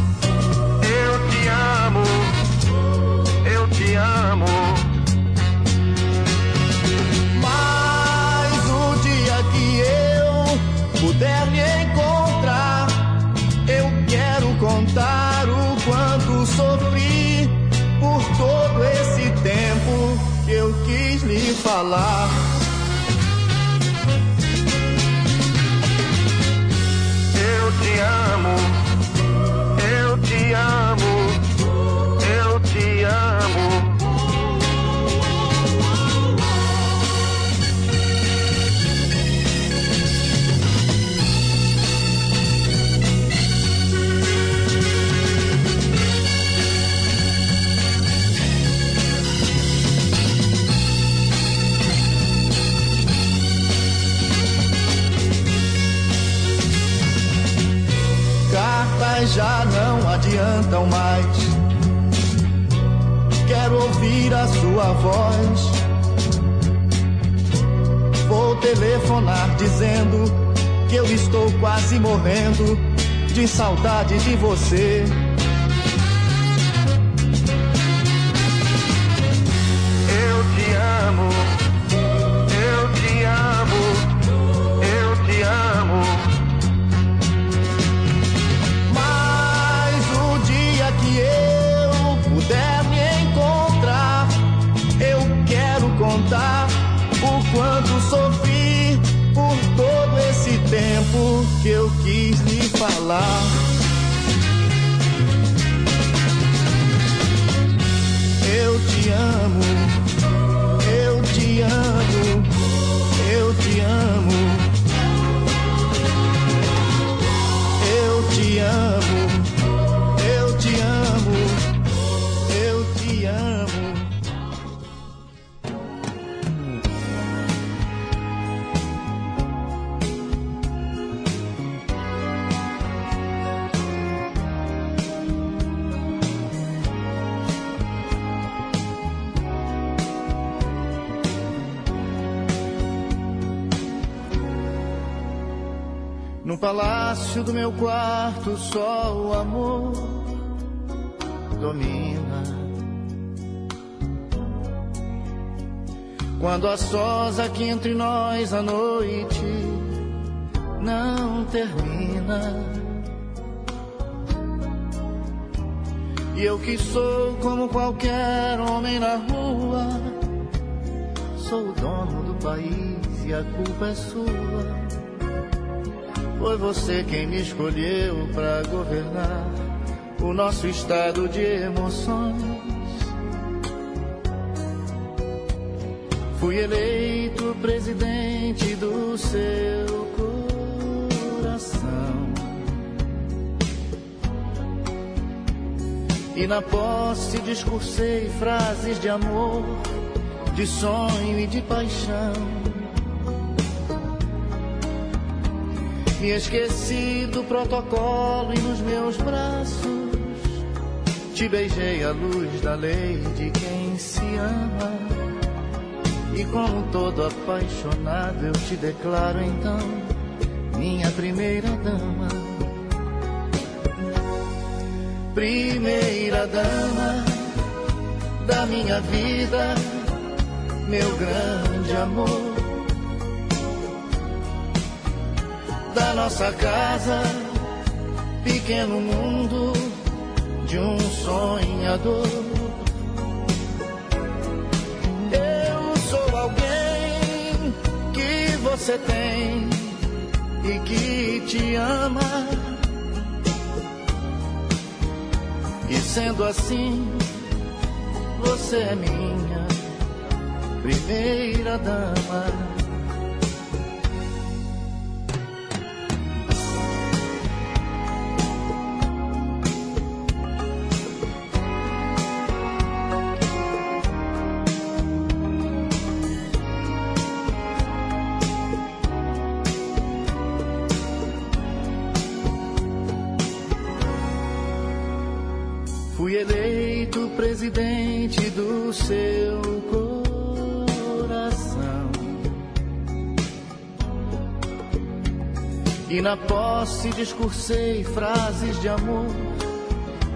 Adiantam mais. Quero ouvir a sua voz. Vou telefonar dizendo que eu estou quase morrendo de saudade de você. Falar. Palácio do meu quarto só o amor domina. Quando a sós aqui entre nós a noite não termina. E eu que sou como qualquer homem na rua, sou o dono do país e a culpa é sua. Foi você quem me escolheu para governar o nosso estado de emoções. Fui eleito presidente do seu coração. E na posse discursei frases de amor, de sonho e de paixão. Me esqueci do protocolo e nos meus braços te beijei à luz da lei de quem se ama. E como todo apaixonado eu te declaro então minha primeira dama. Primeira dama da minha vida, meu grande amor. Da nossa casa, pequeno mundo de um sonhador. Eu sou alguém que você tem e que te ama. E sendo assim, você é minha primeira dama. E na posse discursei frases de amor,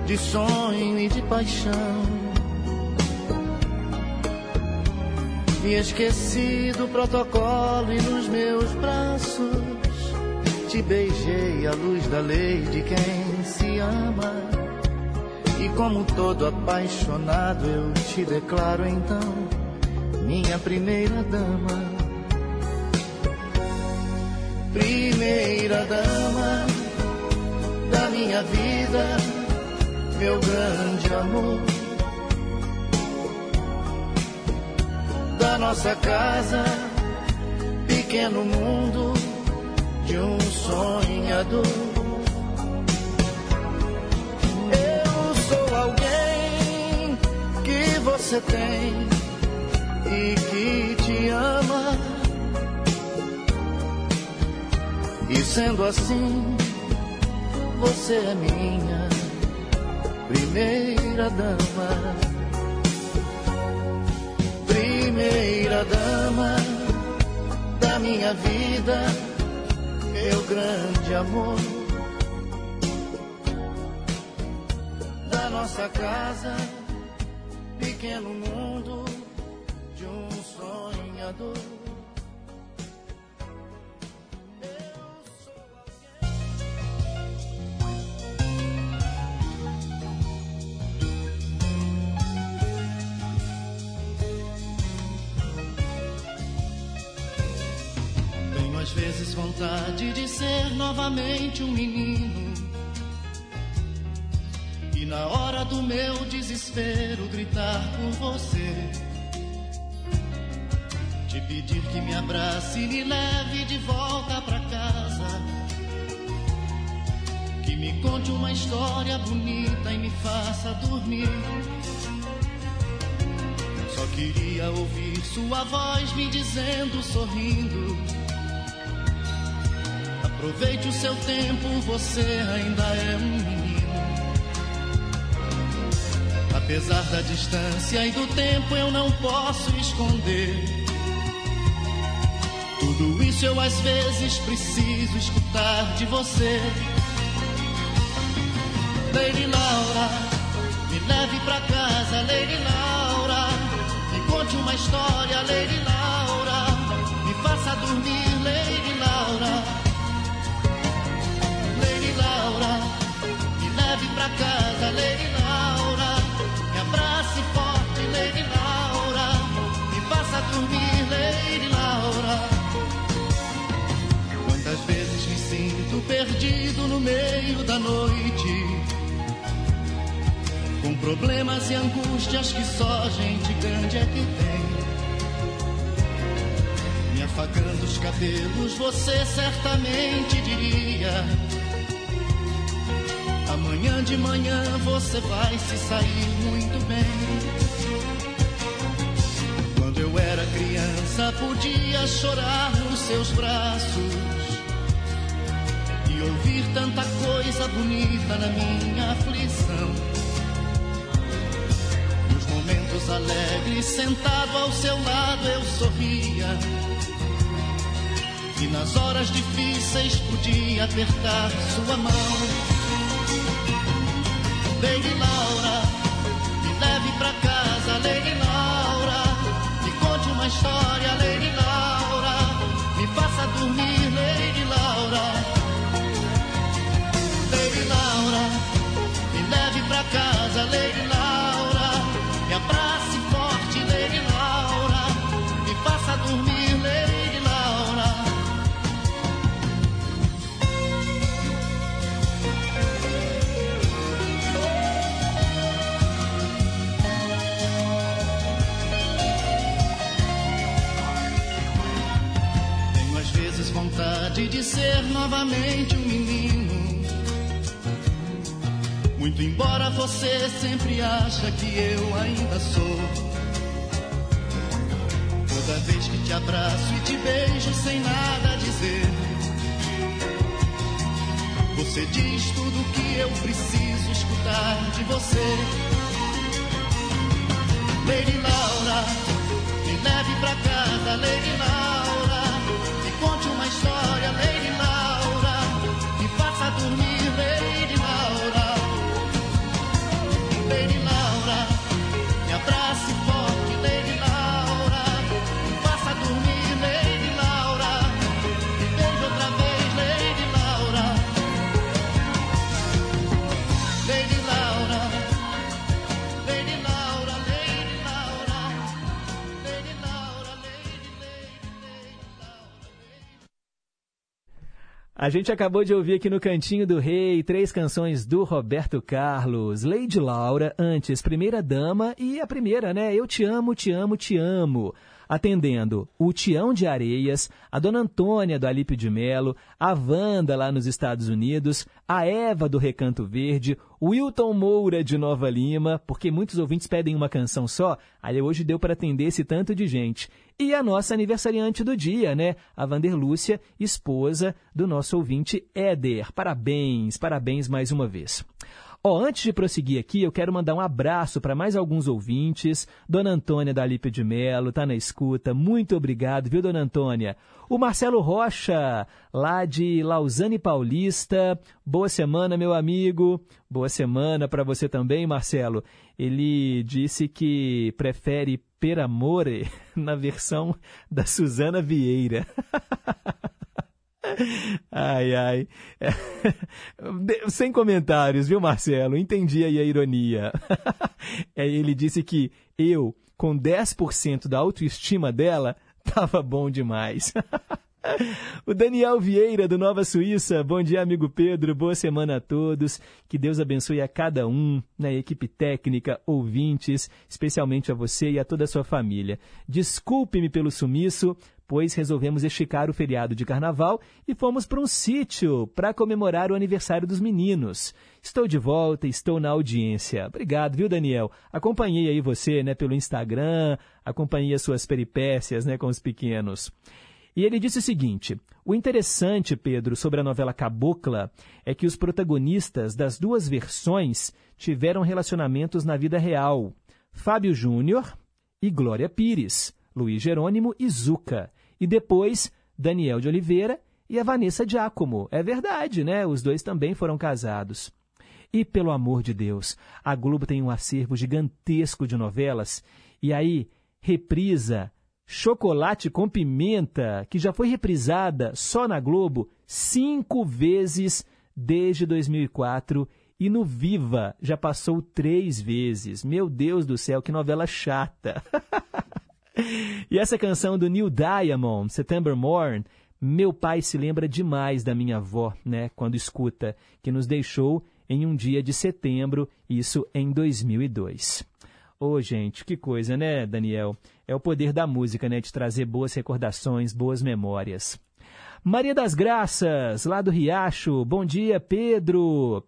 de sonho e de paixão. Me esqueci do protocolo e nos meus braços te beijei à luz da lei de quem se ama. E como todo apaixonado eu te declaro então minha primeira dama. Primeira dama da minha vida, meu grande amor. Da nossa casa, pequeno mundo de um sonhador. sou alguém que você tem e que te ama. E sendo assim, você é minha primeira dama. Primeira dama da minha vida, meu grande amor. da nossa casa, pequeno mundo de um sonhador. Vezes vontade de ser novamente um menino. E na hora do meu desespero gritar por você. Te pedir que me abrace e me leve de volta pra casa. Que me conte uma história bonita e me faça dormir. Só queria ouvir sua voz me dizendo, sorrindo. Aproveite o seu tempo, você ainda é um menino. Apesar da distância e do tempo, eu não posso esconder. Tudo isso eu às vezes preciso escutar de você. Lady Laura, me leve pra casa, Lady Laura. Me conte uma história, Lady Laura. Me faça dormir, pra casa, Lady Laura. Me abrace forte, Lady Laura. Me faça dormir, Lady Laura. Quantas vezes me sinto perdido no meio da noite. Com problemas e angústias que só gente grande é que tem. Me afagando os cabelos, você certamente diria. Amanhã de manhã você vai se sair muito bem. Quando eu era criança, podia chorar nos seus braços e ouvir tanta coisa bonita na minha aflição. Nos momentos alegres, sentado ao seu lado, eu sorria. E nas horas difíceis podia apertar sua mão. Lady Laura, me leve pra casa, Lady Laura. Novamente um menino. Muito embora você sempre acha que eu ainda sou. Toda vez que te abraço e te beijo sem nada dizer. Você diz tudo que eu preciso escutar de você. Lady Laura, me leve pra casa, Lady Laura. A gente acabou de ouvir aqui no Cantinho do Rei três canções do Roberto Carlos. Lady Laura, antes Primeira Dama e a primeira, né? Eu te amo, te amo, te amo. Atendendo o Tião de Areias, a Dona Antônia do Alípio de Melo, a Wanda lá nos Estados Unidos, a Eva do Recanto Verde, o Wilton Moura de Nova Lima, porque muitos ouvintes pedem uma canção só, aí hoje deu para atender esse tanto de gente. E a nossa aniversariante do dia, né? A Vander Lúcia, esposa do nosso ouvinte Éder. Parabéns, parabéns mais uma vez. Ó, antes de prosseguir aqui, eu quero mandar um abraço para mais alguns ouvintes. Dona Antônia da Lípia de Melo tá na escuta. Muito obrigado, viu, Dona Antônia? O Marcelo Rocha, lá de Lausanne Paulista. Boa semana, meu amigo. Boa semana para você também, Marcelo. Ele disse que prefere Per Amore na versão da Suzana Vieira. Ai, ai. De- Sem comentários, viu, Marcelo? Entendi aí a ironia. Aí ele disse que eu, com 10% da autoestima dela, tava bom demais. O Daniel Vieira, do Nova Suíça. Bom dia, amigo Pedro. Boa semana a todos. Que Deus abençoe a cada um, na equipe técnica, ouvintes, especialmente a você e a toda a sua família. Desculpe-me pelo sumiço, pois resolvemos esticar o feriado de carnaval e fomos para um sítio para comemorar o aniversário dos meninos. Estou de volta, estou na audiência. Obrigado, viu, Daniel? Acompanhei aí você, né, pelo Instagram, acompanhei as suas peripécias, né, com os pequenos. E ele disse o seguinte: o interessante, Pedro, sobre a novela Cabocla é que os protagonistas das duas versões tiveram relacionamentos na vida real. Fábio Júnior e Glória Pires, Luiz Jerônimo e Zuca. E depois, Daniel de Oliveira e a Vanessa Giacomo. É verdade, né? Os dois também foram casados. E, pelo amor de Deus, a Globo tem um acervo gigantesco de novelas. E aí, reprisa Chocolate com Pimenta, que já foi reprisada só na Globo cinco vezes desde 2004 e no Viva já passou três vezes. Meu Deus do céu, que novela chata! e essa canção do Neil Diamond, September Morn, meu pai se lembra demais da minha avó, né, quando escuta, que nos deixou em um dia de setembro, isso em 2002. Ô, oh, gente, que coisa, né, Daniel? É o poder da música, né, de trazer boas recordações, boas memórias. Maria das Graças, lá do Riacho. Bom dia, Pedro.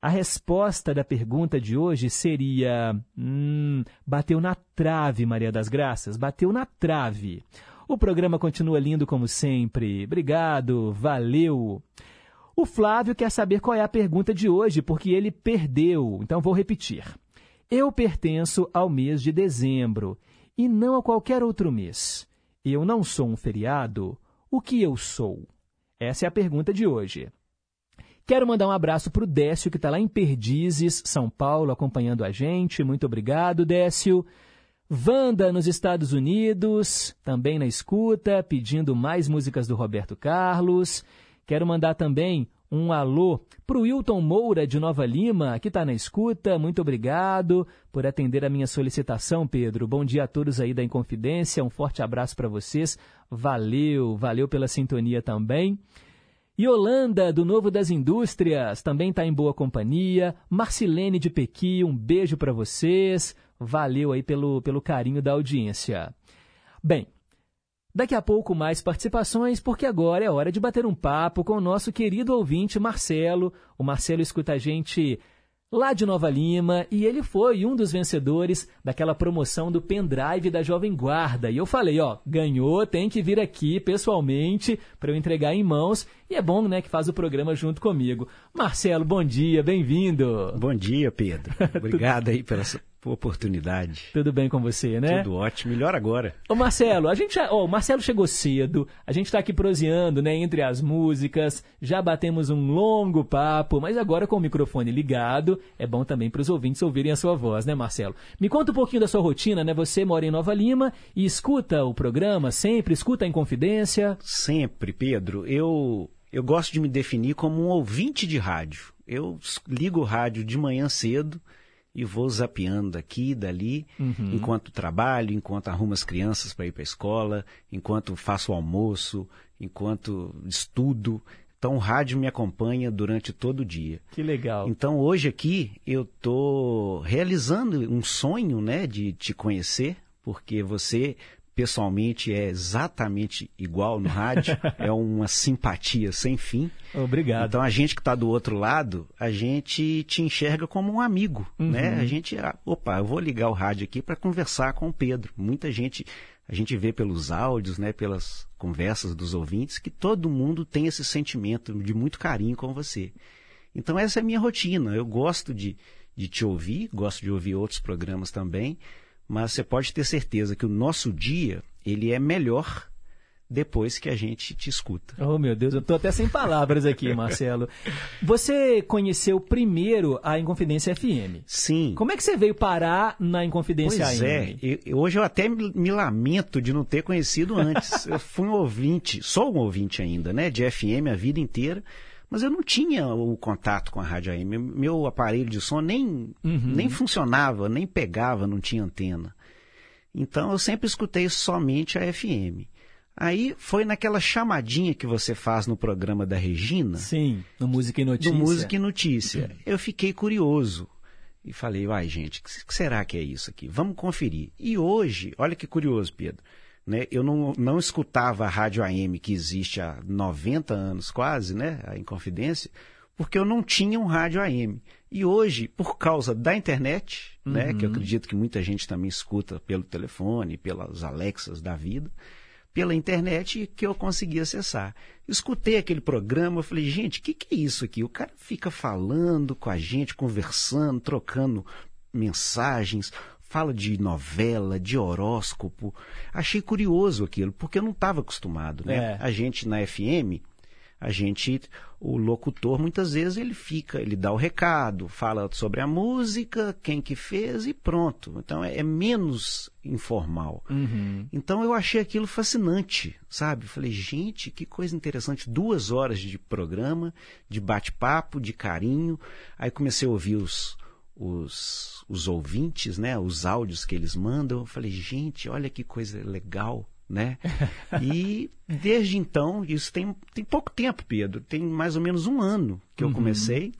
A resposta da pergunta de hoje seria: hum, bateu na trave, Maria das Graças, bateu na trave. O programa continua lindo como sempre. Obrigado, valeu. O Flávio quer saber qual é a pergunta de hoje, porque ele perdeu. Então vou repetir. Eu pertenço ao mês de dezembro e não a qualquer outro mês. Eu não sou um feriado. O que eu sou? Essa é a pergunta de hoje. Quero mandar um abraço para o Décio, que está lá em Perdizes, São Paulo, acompanhando a gente. Muito obrigado, Décio. Wanda, nos Estados Unidos, também na escuta, pedindo mais músicas do Roberto Carlos. Quero mandar também um alô para o Wilton Moura de Nova Lima, que está na escuta. Muito obrigado por atender a minha solicitação, Pedro. Bom dia a todos aí da Inconfidência. Um forte abraço para vocês. Valeu, valeu pela sintonia também. Yolanda, do Novo das Indústrias, também está em boa companhia. Marcilene de Pequi, um beijo para vocês. Valeu aí pelo, pelo carinho da audiência. Bem, Daqui a pouco mais participações, porque agora é hora de bater um papo com o nosso querido ouvinte Marcelo. O Marcelo escuta a gente lá de Nova Lima e ele foi um dos vencedores daquela promoção do pendrive da Jovem Guarda. E eu falei, ó, ganhou, tem que vir aqui pessoalmente para eu entregar em mãos. E é bom, né, que faz o programa junto comigo. Marcelo, bom dia, bem-vindo. Bom dia, Pedro. Obrigado aí pela oportunidade. Tudo bem com você, né? Tudo ótimo, melhor agora. Ô Marcelo, a gente, ó, o Marcelo chegou cedo, a gente está aqui proseando, né, entre as músicas, já batemos um longo papo, mas agora com o microfone ligado, é bom também para os ouvintes ouvirem a sua voz, né, Marcelo? Me conta um pouquinho da sua rotina, né? Você mora em Nova Lima e escuta o programa sempre, escuta em confidência? Sempre, Pedro. Eu eu gosto de me definir como um ouvinte de rádio. Eu ligo o rádio de manhã cedo, e vou zapeando daqui e dali, uhum. enquanto trabalho, enquanto arrumo as crianças para ir para a escola, enquanto faço o almoço, enquanto estudo. Então o rádio me acompanha durante todo o dia. Que legal. Então hoje aqui eu estou realizando um sonho né, de te conhecer, porque você pessoalmente é exatamente igual no rádio, é uma simpatia sem fim. Obrigado. Então a gente que está do outro lado, a gente te enxerga como um amigo, uhum. né? A gente, ah, opa, eu vou ligar o rádio aqui para conversar com o Pedro. Muita gente, a gente vê pelos áudios, né, pelas conversas dos ouvintes, que todo mundo tem esse sentimento de muito carinho com você. Então essa é a minha rotina. Eu gosto de, de te ouvir, gosto de ouvir outros programas também mas você pode ter certeza que o nosso dia ele é melhor depois que a gente te escuta. Oh, meu Deus, eu estou até sem palavras aqui, Marcelo. Você conheceu primeiro a Inconfidência FM. Sim. Como é que você veio parar na Inconfidência pois AM? Pois é, eu, hoje eu até me lamento de não ter conhecido antes. eu fui um ouvinte, sou um ouvinte ainda, né, de FM a vida inteira, mas eu não tinha o contato com a rádio AM. Meu aparelho de som nem, uhum. nem funcionava, nem pegava, não tinha antena. Então eu sempre escutei somente a FM. Aí foi naquela chamadinha que você faz no programa da Regina. Sim, no Música e Notícia. Do Música e Notícia. Eu fiquei curioso e falei, uai, gente, o que será que é isso aqui? Vamos conferir. E hoje, olha que curioso, Pedro. Né? Eu não, não escutava a Rádio AM que existe há 90 anos quase, né? A Inconfidência, porque eu não tinha um rádio AM. E hoje, por causa da internet, uhum. né? Que eu acredito que muita gente também escuta pelo telefone, pelas Alexas da vida, pela internet que eu consegui acessar. Escutei aquele programa, eu falei, gente, o que, que é isso aqui? O cara fica falando com a gente, conversando, trocando mensagens, fala de novela, de horóscopo. Achei curioso aquilo, porque eu não estava acostumado, né? É. A gente na FM, a gente, o locutor muitas vezes ele fica, ele dá o recado, fala sobre a música, quem que fez e pronto. Então é, é menos informal. Uhum. Então eu achei aquilo fascinante, sabe? Falei, gente, que coisa interessante. Duas horas de programa, de bate-papo, de carinho. Aí comecei a ouvir os, os, os ouvintes, né? Os áudios que eles mandam. Eu falei, gente, olha que coisa legal né? E desde então, isso tem, tem pouco tempo, Pedro, tem mais ou menos um ano que eu uhum. comecei.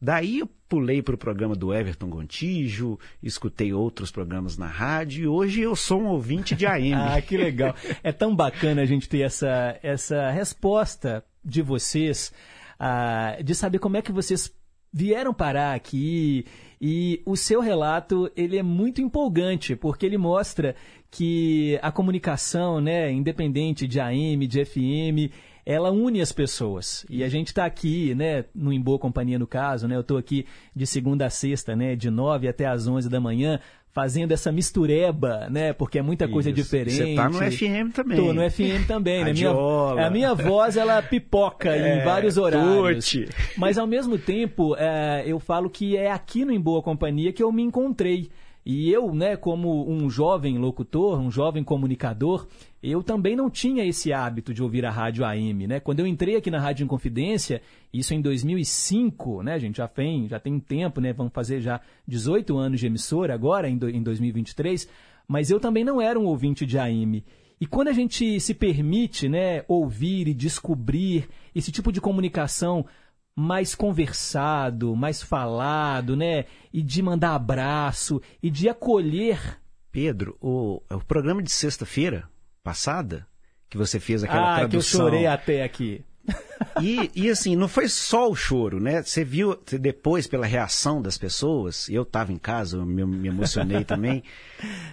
Daí eu pulei para o programa do Everton Gontijo, escutei outros programas na rádio e hoje eu sou um ouvinte de AM. ah, que legal. É tão bacana a gente ter essa, essa resposta de vocês, ah, de saber como é que vocês vieram parar aqui e o seu relato ele é muito empolgante porque ele mostra que a comunicação, né, independente de AM, de FM, ela une as pessoas. E a gente está aqui, né, no Em Boa Companhia no caso, né, eu estou aqui de segunda a sexta, né, de nove até às onze da manhã, fazendo essa mistureba, né, porque é muita coisa Isso. diferente. Você tá no FM também. Tô no FM também, né, minha, a minha voz, ela pipoca é, em vários horários. Tute. Mas, ao mesmo tempo, é, eu falo que é aqui no Em Boa Companhia que eu me encontrei. E eu, né, como um jovem locutor, um jovem comunicador, eu também não tinha esse hábito de ouvir a rádio AM, né? Quando eu entrei aqui na Rádio Inconfidência, isso em 2005, né, gente, já tem, já tem tempo, né? Vamos fazer já 18 anos de emissora agora em 2023, mas eu também não era um ouvinte de AM. E quando a gente se permite, né, ouvir e descobrir esse tipo de comunicação mais conversado, mais falado, né? E de mandar abraço e de acolher. Pedro, o, o programa de sexta-feira passada, que você fez aquela ah, tradução... que eu chorei até aqui. E, e assim, não foi só o choro, né? Você viu depois pela reação das pessoas, eu estava em casa, eu me, me emocionei também.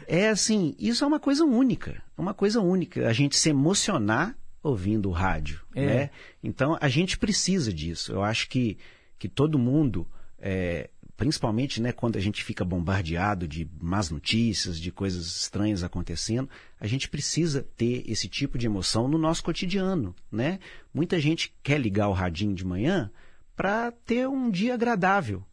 É assim, isso é uma coisa única, é uma coisa única. A gente se emocionar ouvindo o rádio, é. né? Então a gente precisa disso. Eu acho que, que todo mundo, é, principalmente né, quando a gente fica bombardeado de más notícias, de coisas estranhas acontecendo, a gente precisa ter esse tipo de emoção no nosso cotidiano, né? Muita gente quer ligar o radinho de manhã para ter um dia agradável.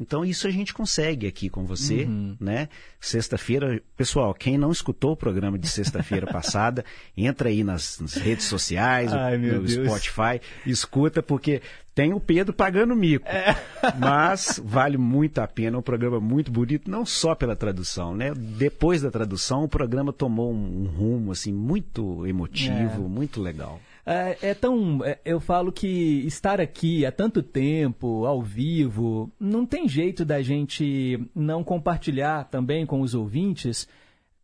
Então isso a gente consegue aqui com você, uhum. né? Sexta-feira, pessoal, quem não escutou o programa de sexta-feira passada, entra aí nas, nas redes sociais, Ai, no Spotify, escuta porque tem o Pedro pagando mico. É. Mas vale muito a pena, é um programa muito bonito, não só pela tradução, né? Depois da tradução, o programa tomou um, um rumo assim muito emotivo, é. muito legal. É, é tão. É, eu falo que estar aqui há tanto tempo, ao vivo, não tem jeito da gente não compartilhar também com os ouvintes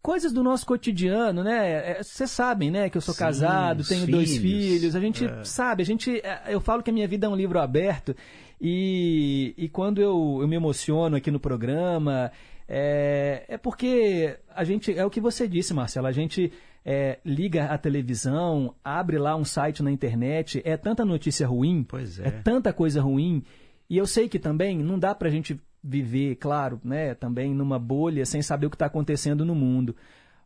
coisas do nosso cotidiano, né? Vocês é, sabem, né? Que eu sou Sim, casado, tenho filhos. dois filhos. A gente é. sabe, a gente. É, eu falo que a minha vida é um livro aberto. E, e quando eu, eu me emociono aqui no programa, é, é porque a gente. É o que você disse, Marcelo. A gente é, liga a televisão, abre lá um site na internet, é tanta notícia ruim, pois é. é tanta coisa ruim. E eu sei que também não dá para a gente viver, claro, né, também numa bolha sem saber o que está acontecendo no mundo.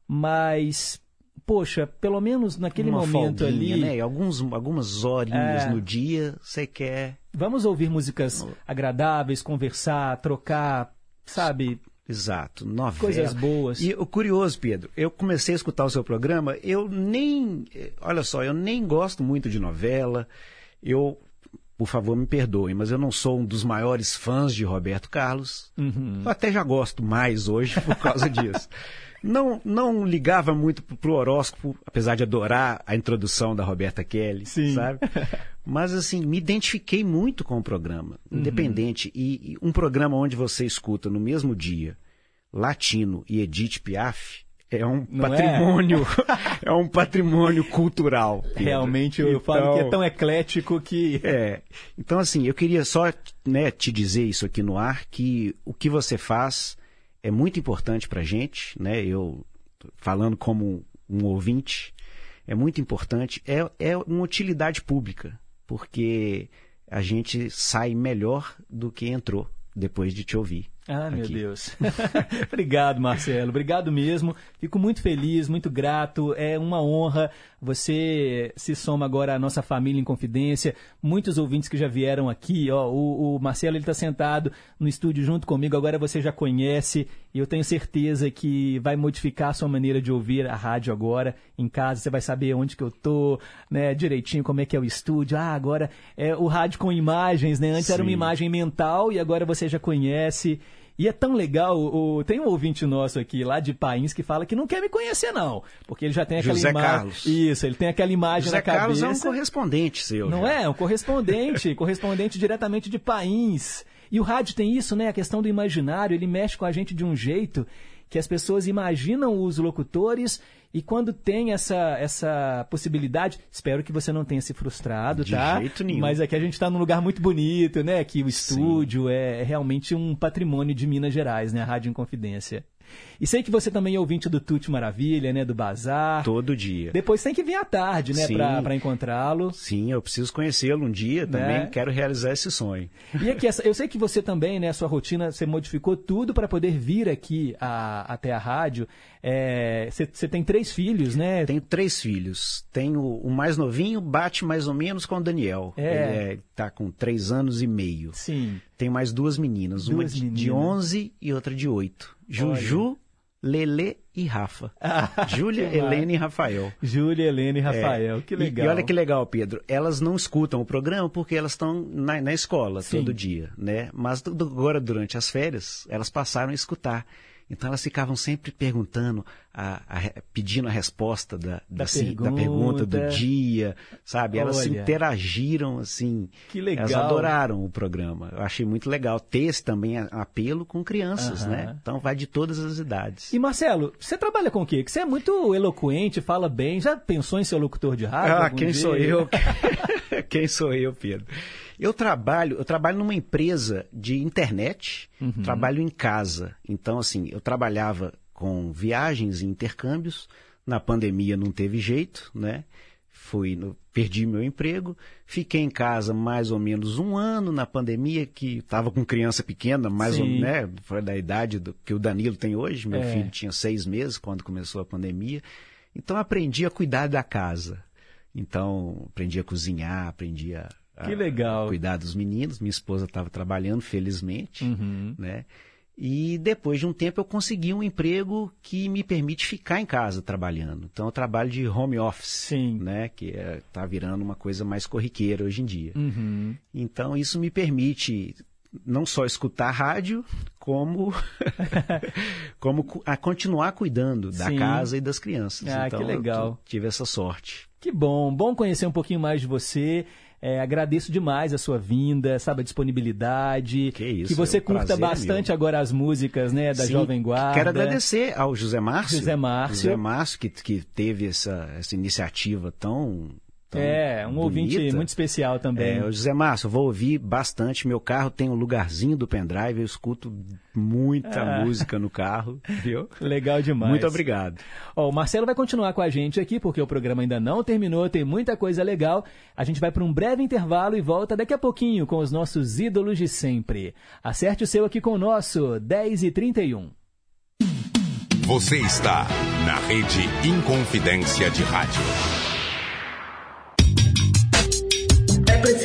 Mas, poxa, pelo menos naquele Uma momento folguinha, ali. Né? Alguns, algumas horinhas é, no dia você quer. Vamos ouvir músicas agradáveis, conversar, trocar, sabe? Exato, novela. Coisas boas. E o curioso, Pedro, eu comecei a escutar o seu programa, eu nem, olha só, eu nem gosto muito de novela. Eu, por favor, me perdoem, mas eu não sou um dos maiores fãs de Roberto Carlos. Uhum. Eu até já gosto mais hoje por causa disso. não, não ligava muito pro, horóscopo, apesar de adorar a introdução da Roberta Kelly, Sim. sabe? Mas assim, me identifiquei muito com o programa, Uhum. independente. E, e um programa onde você escuta no mesmo dia Latino e Edith Piaf é um Não é? patrimônio, é? um patrimônio cultural. Pedro. Realmente, eu falo que é Então, tão eclético que. é. Então, assim, eu queria só né, te dizer isso aqui no ar, que o que você faz é muito importante pra gente, né? Eu, falando como um ouvinte, é muito importante. É, é uma utilidade pública, porque a gente sai melhor do que entrou depois de te ouvir. Ah, meu aqui. Deus. Obrigado, Marcelo. Obrigado mesmo. Fico muito feliz, muito grato. É uma honra. Você se soma agora à nossa família em confidência. Muitos ouvintes que já vieram aqui, ó, o, o Marcelo ele está sentado no estúdio junto comigo. Agora você já conhece e eu tenho certeza que vai modificar a sua maneira de ouvir a rádio agora. Em casa você vai saber onde que eu tô, né, direitinho como é que é o estúdio. Ah, agora é o rádio com imagens, né? Antes era uma Sim. imagem mental e agora você já conhece. E é tão legal, o, tem um ouvinte nosso aqui lá de Pains que fala que não quer me conhecer não, porque ele já tem aquela José imagem. Carlos. Isso, ele tem aquela imagem José na cabeça. Carlos é um correspondente seu. Não já. é? Um correspondente, correspondente diretamente de Pains. E o rádio tem isso, né? A questão do imaginário, ele mexe com a gente de um jeito que as pessoas imaginam os locutores e quando tem essa, essa possibilidade, espero que você não tenha se frustrado, De tá? jeito nenhum. Mas aqui a gente está num lugar muito bonito, né? Que o estúdio é realmente um patrimônio de Minas Gerais, né? A Rádio Inconfidência. E sei que você também é ouvinte do Tute Maravilha, né? Do Bazar. Todo dia. Depois tem que vir à tarde, né? Pra encontrá-lo. Sim, eu preciso conhecê-lo um dia também. Né? Quero realizar esse sonho. E aqui, eu sei que você também, né, sua rotina, você modificou tudo para poder vir aqui a- até a rádio. É, Você tem três filhos, né? Tenho três filhos. Tenho o mais novinho, bate mais ou menos com o Daniel. É. Ele é, tá com três anos e meio. Sim. Tenho mais duas meninas. uma Duas de, de meninas. 11 e outra de 8. Juju, Lele e Rafa. Júlia, que massa. Helena e Rafael. Júlia, Helena e Rafael. É. Que E- legal. E, olha que legal, Pedro. Elas não escutam o programa porque elas estão na, na escola Sim. todo dia, né? Mas do- agora, durante as férias, elas passaram a escutar. Então elas ficavam sempre perguntando, a- a pedindo a resposta da, Da se- da pergunta do pergunta. dia, sabe? Elas se Olha. interagiram assim. Que legal. Elas adoraram o programa. Eu achei muito legal ter esse também apelo com crianças, né? Então vai de todas as idades. E Marcelo, você trabalha com o quê? Que você é muito eloquente, fala bem. Já pensou em ser locutor de rádio? Ah, quem dia? sou eu? quem sou eu, Pedro? Eu trabalho, eu trabalho numa empresa de internet, Uhum. trabalho em casa. Então, assim, eu trabalhava com viagens e intercâmbios. Na pandemia não teve jeito, né? Fui, no- perdi meu emprego, fiquei em casa mais ou menos um ano na pandemia, que estava com criança pequena, mais ou Sim. né, foi da idade do, que o Danilo tem hoje. Meu É. filho tinha seis meses quando começou a pandemia. Então aprendi a cuidar da casa. Então aprendi a cozinhar, aprendi a- Que legal. cuidar dos meninos. Minha esposa estava trabalhando, felizmente, Uhum. né? E depois de um tempo eu consegui um emprego que me permite ficar em casa trabalhando. Então eu trabalho de home office, né? Que está virando uma coisa mais corriqueira hoje em dia. Uhum. Então isso me permite não só escutar rádio, como como a continuar cuidando da Sim. casa e das crianças. Ah, então, que legal. Tive essa sorte. Que bom, bom conhecer um pouquinho mais de você. É, agradeço demais a sua vinda, sabe, a disponibilidade. Que isso, você é um curta bastante meu. agora as músicas, né, da Sim, Jovem Guarda. Quero agradecer ao José Márcio. José Márcio. José Márcio, que, que teve essa, essa iniciativa tão. Tão É, um ouvinte bonita. muito especial também. É, o José Márcio, vou ouvir bastante. Meu carro tem um lugarzinho do pendrive, eu escuto muita Ah. música no carro, viu? Legal demais. Muito obrigado. Ó, o Marcelo vai continuar com a gente aqui, porque o programa ainda não terminou, tem muita coisa legal. A gente vai para um breve intervalo e volta daqui a pouquinho com os nossos ídolos de sempre. Acerte o seu aqui com o nosso 10 e 31. Você está na rede Inconfidência de Rádio.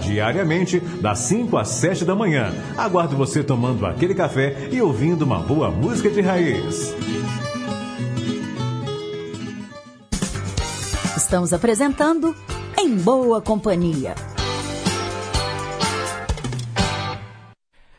diariamente, das 5 às 7 da manhã. Aguardo você tomando aquele café e ouvindo uma boa música de raiz. Estamos apresentando Em Boa Companhia.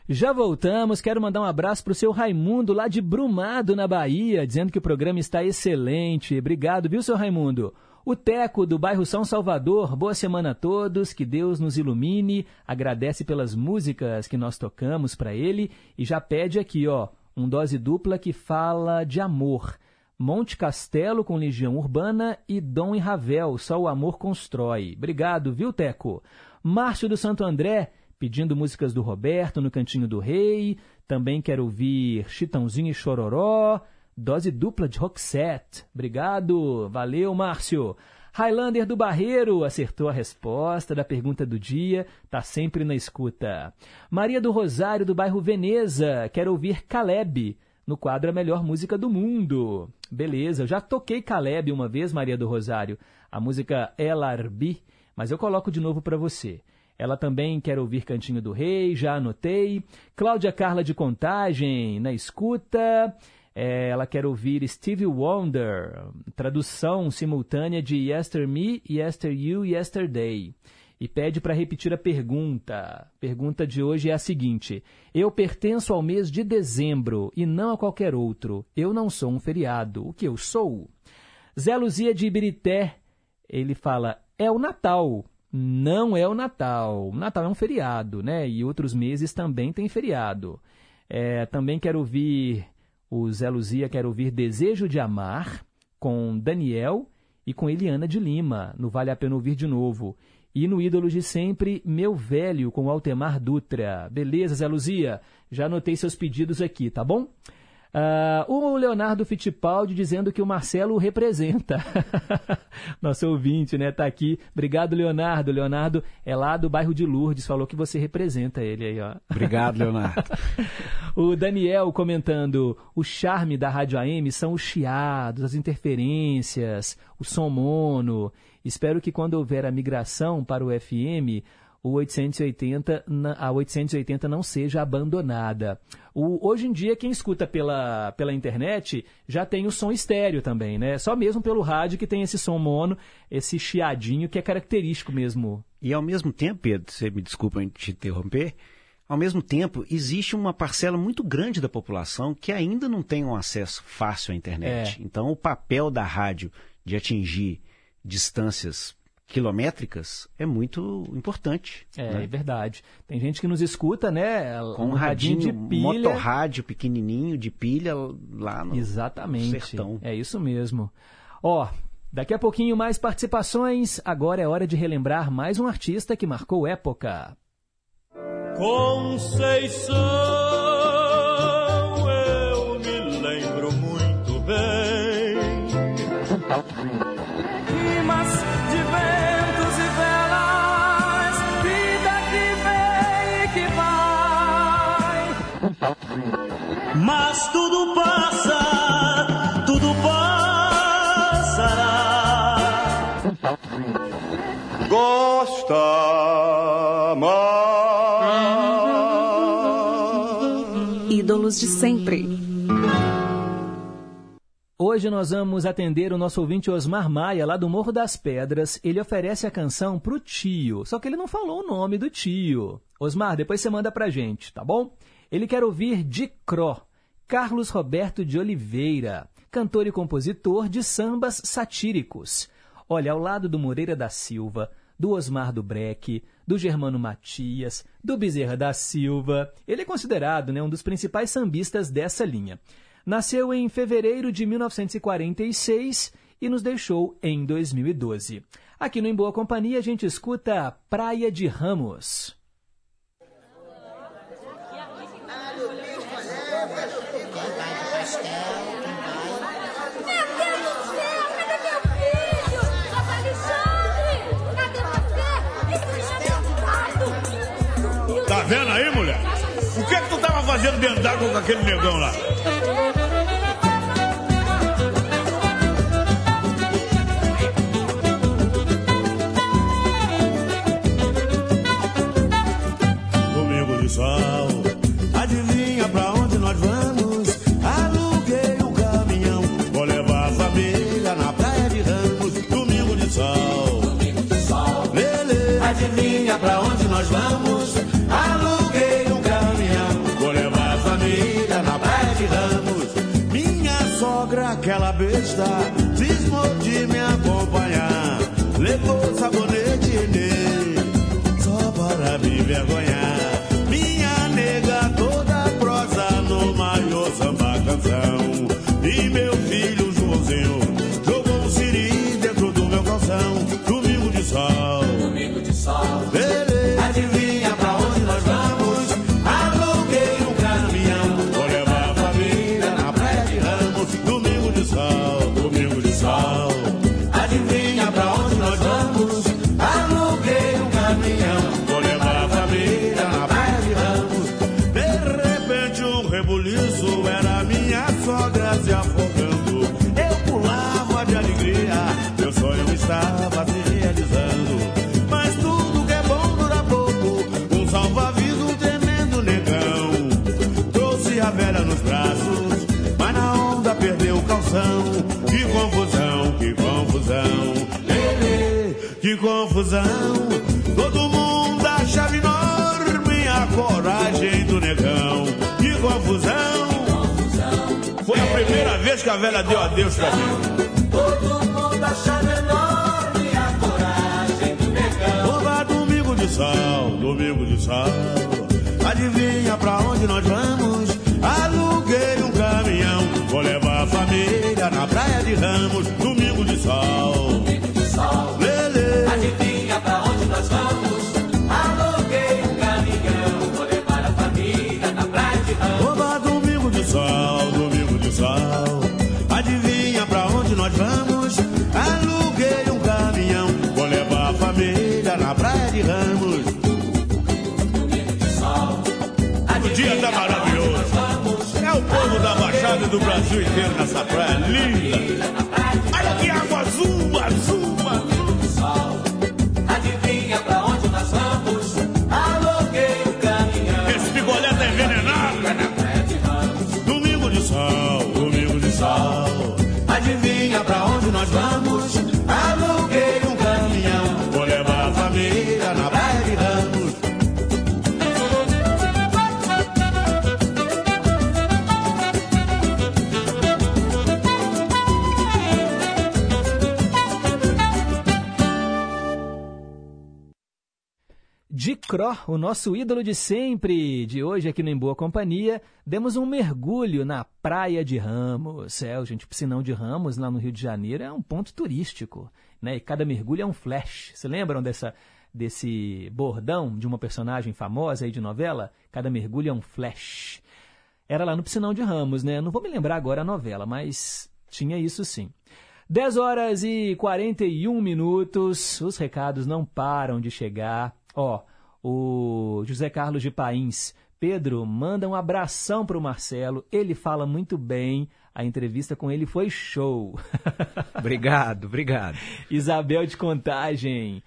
Já voltamos, quero mandar um abraço para o seu Raimundo, lá de Brumado, na Bahia, dizendo que o programa está excelente. Obrigado, viu, seu Raimundo? O Teco, do bairro São Salvador, boa semana a todos, que Deus nos ilumine, agradece pelas músicas que nós tocamos para ele e já pede aqui, ó, um dose dupla que fala de amor. Monte Castelo com Legião Urbana e Dom e Ravel, Só o Amor Constrói. Obrigado, viu, Teco? Márcio do Santo André, pedindo músicas do Roberto no Cantinho do Rei. Também quero ouvir Chitãozinho e Chororó. Dose dupla de Roxette. Obrigado. Valeu, Márcio. Highlander do Barreiro acertou a resposta da pergunta do dia, tá sempre na escuta. Maria do Rosário do bairro Veneza, quer ouvir Caleb no quadro A Melhor Música do Mundo. Beleza, eu já toquei Caleb uma vez, Maria do Rosário, a música El Arbi, mas eu coloco de novo para você. Ela também quer ouvir Cantinho do Rei, já anotei. Cláudia Carla de Contagem, na escuta. É, ela quer ouvir Stevie Wonder, tradução simultânea de Yester Me, Yester You, Yesterday. E pede para repetir a pergunta. Pergunta de hoje é a seguinte: Eu pertenço ao mês de dezembro e não a qualquer outro. Eu não sou um feriado. O que eu sou? Zé Luzia de Ibirité, ele fala: É o Natal. Não é o Natal. O Natal é um feriado, né? E outros meses também tem feriado. É, também quero ouvir o Zé Luzia quer ouvir Desejo de Amar com Daniel e com Eliana de Lima, no Vale a Pena Ouvir de Novo. E no Ídolos de Sempre, Meu Velho com Altemar Dutra. Beleza, Zé Luzia? Já anotei seus pedidos aqui, tá bom? Uh, o Leonardo Fittipaldi dizendo que o Marcelo o representa. Nosso ouvinte, né? Tá aqui. Obrigado, Leonardo. Leonardo é lá do bairro de Lourdes, falou que você representa ele aí, ó. Obrigado, Leonardo. o Daniel comentando: o charme da Rádio AM são os chiados, as interferências, o som mono. Espero que quando houver a migração para o FM, o 880, a 880 não seja abandonada. O, hoje em dia, quem escuta pela, pela internet já tem o som estéreo também, né? Só mesmo pelo rádio que tem esse som mono, esse chiadinho que é característico mesmo. E ao mesmo tempo, Pedro, você me desculpa te interromper, ao mesmo tempo, existe uma parcela muito grande da população que ainda não tem um acesso fácil à internet. É. Então, o papel da rádio de atingir distâncias quilométricas é muito importante. É, né? é verdade. Tem gente que nos escuta, né? Com um radinho, de pilha. motorrádio pequenininho de pilha lá no Exatamente. sertão. É isso mesmo. Ó, daqui a pouquinho mais participações. Agora é hora de relembrar mais um artista que marcou época. Conceição, Mas tudo passa, tudo passará. Gosta Ídolos de sempre. Hoje nós vamos atender o nosso ouvinte Osmar Maia, lá do Morro das Pedras. Ele oferece a canção pro tio, só que ele não falou o nome do tio. Osmar, depois você manda pra gente, tá bom? Ele quer ouvir de Cro, Carlos Roberto de Oliveira, cantor e compositor de sambas satíricos. Olha, ao lado do Moreira da Silva, do Osmar do Breck, do Germano Matias, do Bezerra da Silva, ele é considerado né, um dos principais sambistas dessa linha. Nasceu em fevereiro de 1946 e nos deixou em 2012. Aqui no Em Boa Companhia a gente escuta Praia de Ramos. Vendo aí, mulher? O que é que tu tava fazendo dentro d'água com aquele negão lá? Sogra, perdeu o calção. Que confusão, que confusão. Lelê, que confusão. Todo mundo achava enorme a coragem do negão. Que confusão. Foi a primeira vez que a velha deu adeus pra mim. Todo mundo achava enorme a coragem do negão. Oba, domingo de sol, domingo de sol. Adivinha pra onde nós vamos? Aluguei família na praia de Ramos. Domingo de sol. Domingo de sol. Do Brasil inteiro nessa praia linda. Olha que água azul, azul. O nosso ídolo de sempre, de hoje aqui no Em Boa Companhia, demos um mergulho na Praia de Ramos. É, o gente, piscinão de Ramos, lá no Rio de Janeiro, é um ponto turístico, né? E cada mergulho é um flash. Se lembram dessa, desse bordão de uma personagem famosa aí de novela? Cada mergulho é um flash. Era lá no Piscinão de Ramos, né? Não vou me lembrar agora a novela, mas tinha isso sim. 10 horas e 41 minutos, os recados não param de chegar. Ó, o José Carlos de Pains. Pedro, manda um abração para o Marcelo. Ele fala muito bem. A entrevista com ele foi show. Obrigado, obrigado. Isabel de Contagem.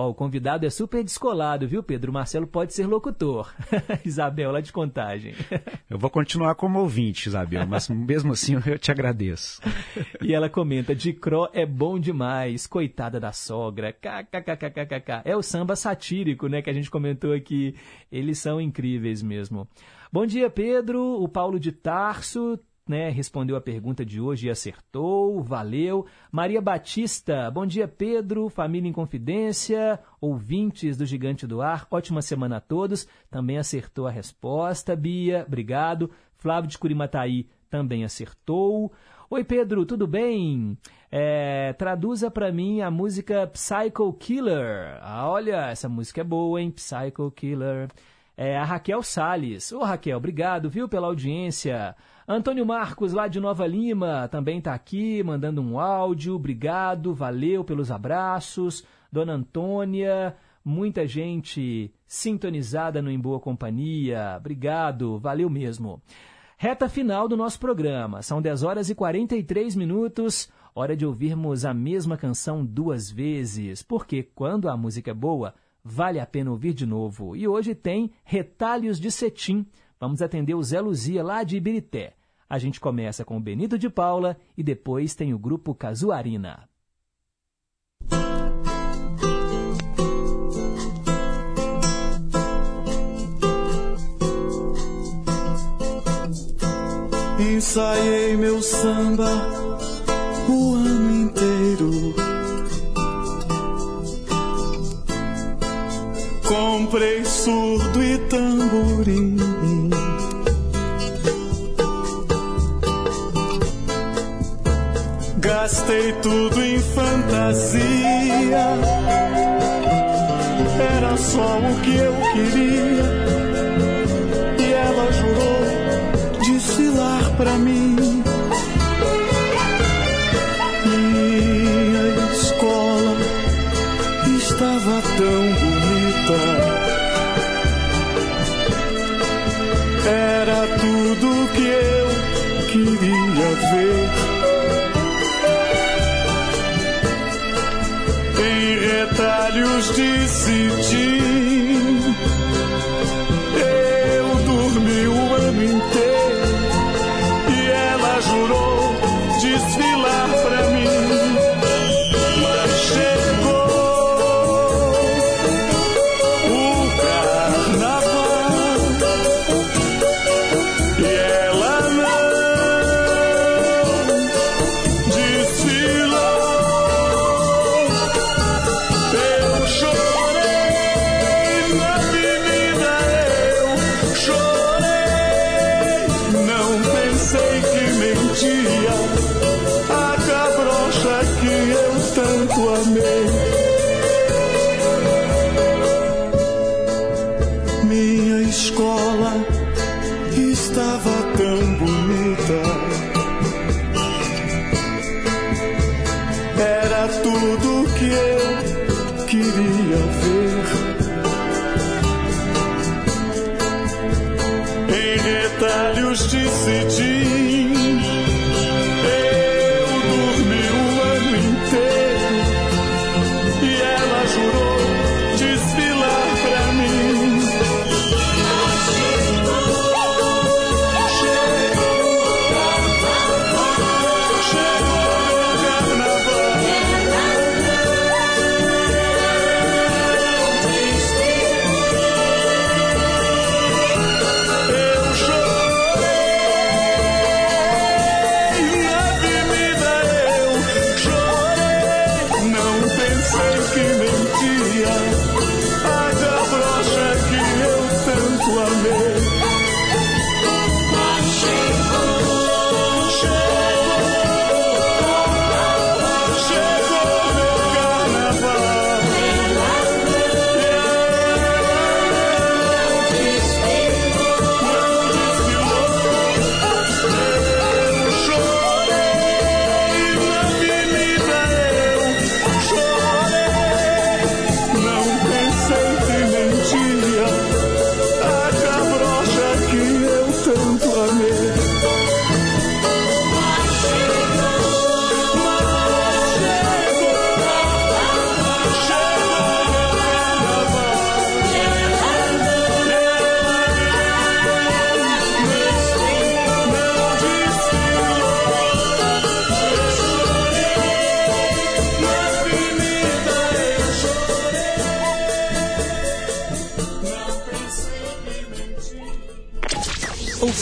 Ó, o convidado é super descolado, viu, Pedro? O Marcelo pode ser locutor. Isabel, lá de contagem. Eu vou continuar como ouvinte, Isabel, mas mesmo assim eu te agradeço. E ela comenta: de Cro é bom demais, coitada da sogra. KKKKKK. É o samba satírico, né, que a gente comentou aqui. Eles são incríveis mesmo. Bom dia, Pedro. O Paulo de Tarso né, respondeu a pergunta de hoje e acertou, valeu. Maria Batista, bom dia Pedro, família em confidência, ouvintes do Gigante do Ar, ótima semana a todos, também acertou a resposta, Bia, obrigado. Flávio de Curimataí também acertou. Oi Pedro, tudo bem? É, traduza para mim a música Psycho Killer. Ah, olha, essa música é boa, hein? Psycho Killer. É a Raquel Sales. Ô Raquel, obrigado, viu, pela audiência. Antônio Marcos, lá de Nova Lima, também está aqui, mandando um áudio. Obrigado, valeu pelos abraços. Dona Antônia, muita gente sintonizada no Em Boa Companhia. Obrigado, valeu mesmo. Reta final do nosso programa. São 10 horas e 43 minutos. Hora de ouvirmos a mesma canção duas vezes, porque quando a música é boa, vale a pena ouvir de novo. E hoje tem Retalhos de Cetim. Vamos atender o Zé Luzia lá de Ibirité. A gente começa com o Benito de Paula e depois tem o grupo Casuarina. Ensaiei meu samba o ano inteiro. Comprei surdo e tamborim. Gastei tudo em fantasia. Era só o que eu queria. E ela jurou desfilar pra mim.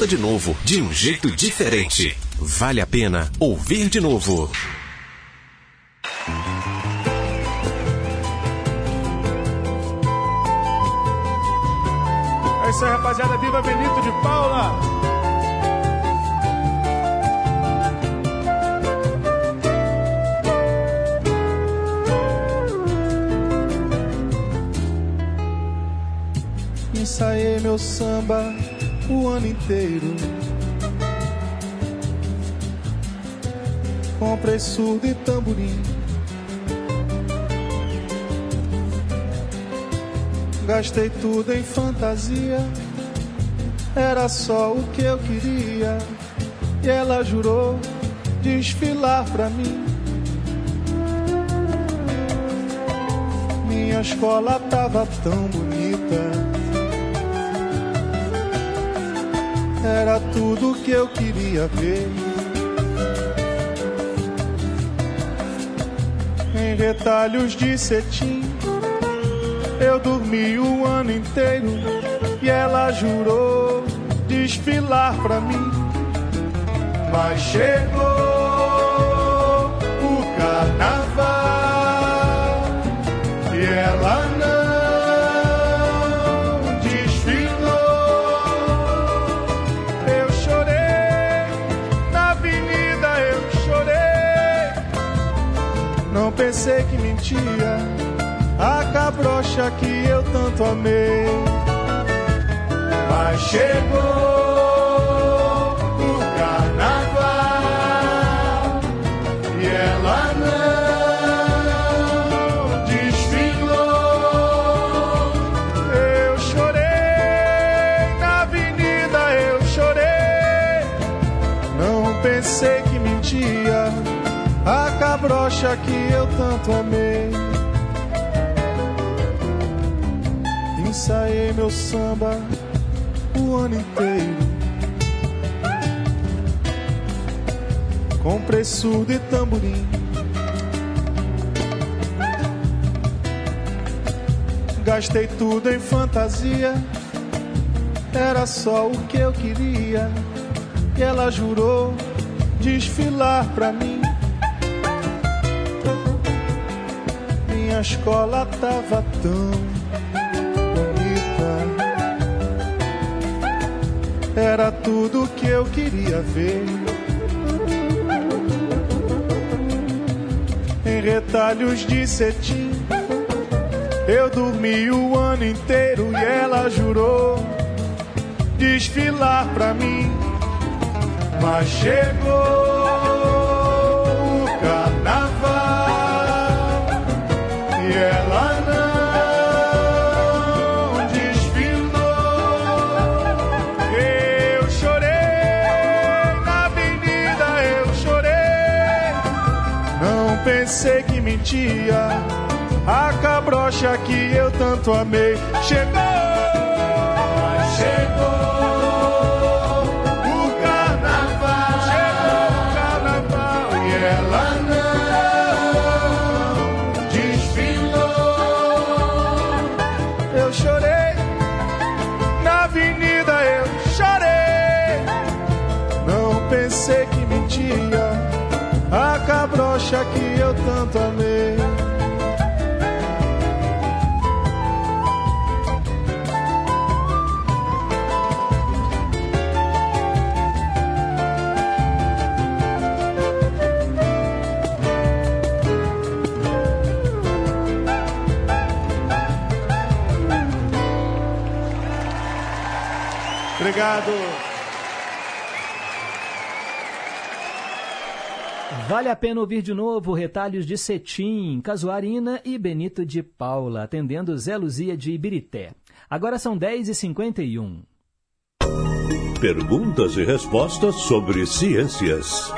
Ouça de novo, de um jeito diferente. Vale a pena ouvir de novo. É isso aí, rapaziada. Viva Benito de Paula! Ensaiei meu samba o ano inteiro. Comprei surdo e tamborim. Gastei tudo em fantasia. Era só o que eu queria. E ela jurou desfilar pra mim. Minha escola tava tão bonita. Era tudo que eu queria ver. Em retalhos de cetim, eu dormi o ano inteiro e ela jurou desfilar pra mim. Mas chegou o carnaval a cabrocha que eu tanto amei. Mas chegou tanto amei. Ensaiei meu samba o ano inteiro. Comprei surdo e tamborim. Gastei tudo em fantasia. Era só o que eu queria. E ela jurou desfilar pra mim. Escola tava tão bonita. Era tudo que eu queria ver. Em retalhos de cetim, eu dormi o ano inteiro e ela jurou desfilar pra mim. Mas chegou cabrocha que eu tanto amei. Chegou, Obrigado. Vale a pena ouvir de novo retalhos de Cetim, Casuarina e Benito de Paula, atendendo Zé Luzia de Ibirité. Agora são 10h51. Perguntas e respostas sobre ciências.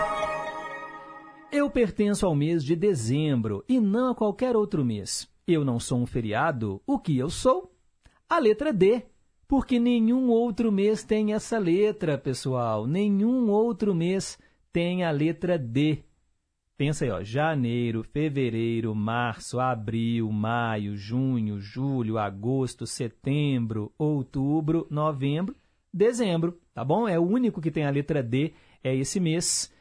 Eu pertenço ao mês de dezembro e não a qualquer outro mês. Eu não sou um feriado. O que eu sou? A letra D. Porque nenhum outro mês tem essa letra, pessoal. Nenhum outro mês tem a letra D. Pensa aí, ó, janeiro, fevereiro, março, abril, maio, junho, julho, agosto, setembro, outubro, novembro. dezembro, tá bom? É o único que tem a letra D, é esse mês.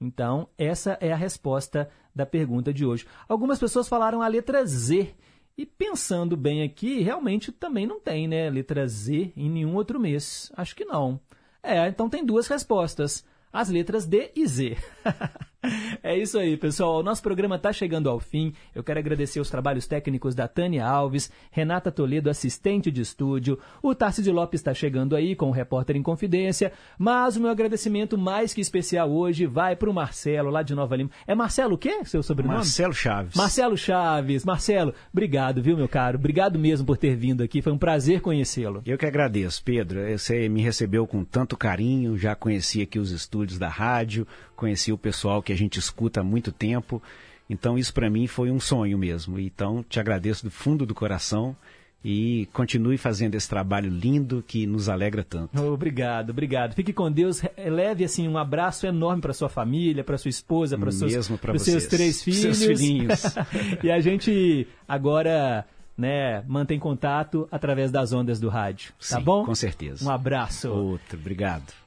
Então, essa é a resposta da pergunta de hoje. Algumas pessoas falaram a letra Z. E pensando bem aqui, realmente também não tem, né? Letra Z em nenhum outro mês. Acho que não. É, então tem duas respostas. As letras D e Z. É isso aí, pessoal. O nosso programa está chegando ao fim. Eu quero agradecer os trabalhos técnicos da Tânia Alves, Renata Toledo, assistente de estúdio. O Tarcísio Lopes está chegando aí com o repórter em confidência. Mas o meu agradecimento mais que especial hoje vai para o Marcelo, lá de Nova Lima. É Marcelo o quê? Seu sobrenome? Marcelo Chaves. Marcelo Chaves. Marcelo, obrigado, viu, meu caro? Obrigado mesmo por ter vindo aqui. Foi um prazer conhecê-lo. Eu que agradeço, Pedro. Você me recebeu com tanto carinho, já conheci aqui os estúdios da rádio, conheci o pessoal que a gente escuta há muito tempo. Então isso para mim foi um sonho mesmo. Então te agradeço do fundo do coração e continue fazendo esse trabalho lindo que nos alegra tanto. Obrigado, obrigado. Fique com Deus. Leve assim um abraço enorme para sua família, para sua esposa, para os seus, seus três filhos. Seus filhinhos. e a gente agora né, mantém contato através das ondas do rádio, tá Sim, bom? Com certeza. Um abraço. Outro, obrigado.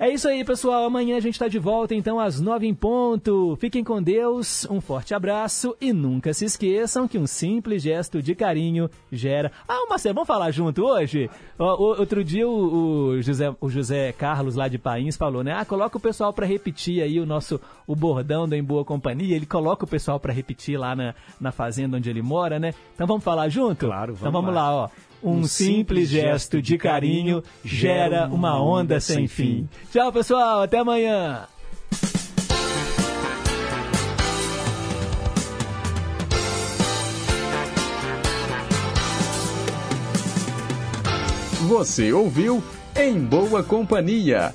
É isso aí, pessoal. Amanhã a gente está de volta, então, às nove em ponto. Fiquem com Deus, um forte abraço e nunca se esqueçam que um simples gesto de carinho gera. Ah, Marcelo, vamos falar junto hoje? outro dia o, o, José, o José Carlos lá de Pains falou, né? Ah, coloca o pessoal para repetir aí o nosso o bordão do Em Boa Companhia. Ele coloca o pessoal para repetir lá na, na fazenda onde ele mora, né? Então vamos falar junto? Claro, vamos Então vamos lá. lá, ó. Um, simples gesto de carinho gera uma onda sem fim. Tchau, pessoal. Até amanhã. Você ouviu Em Boa Companhia.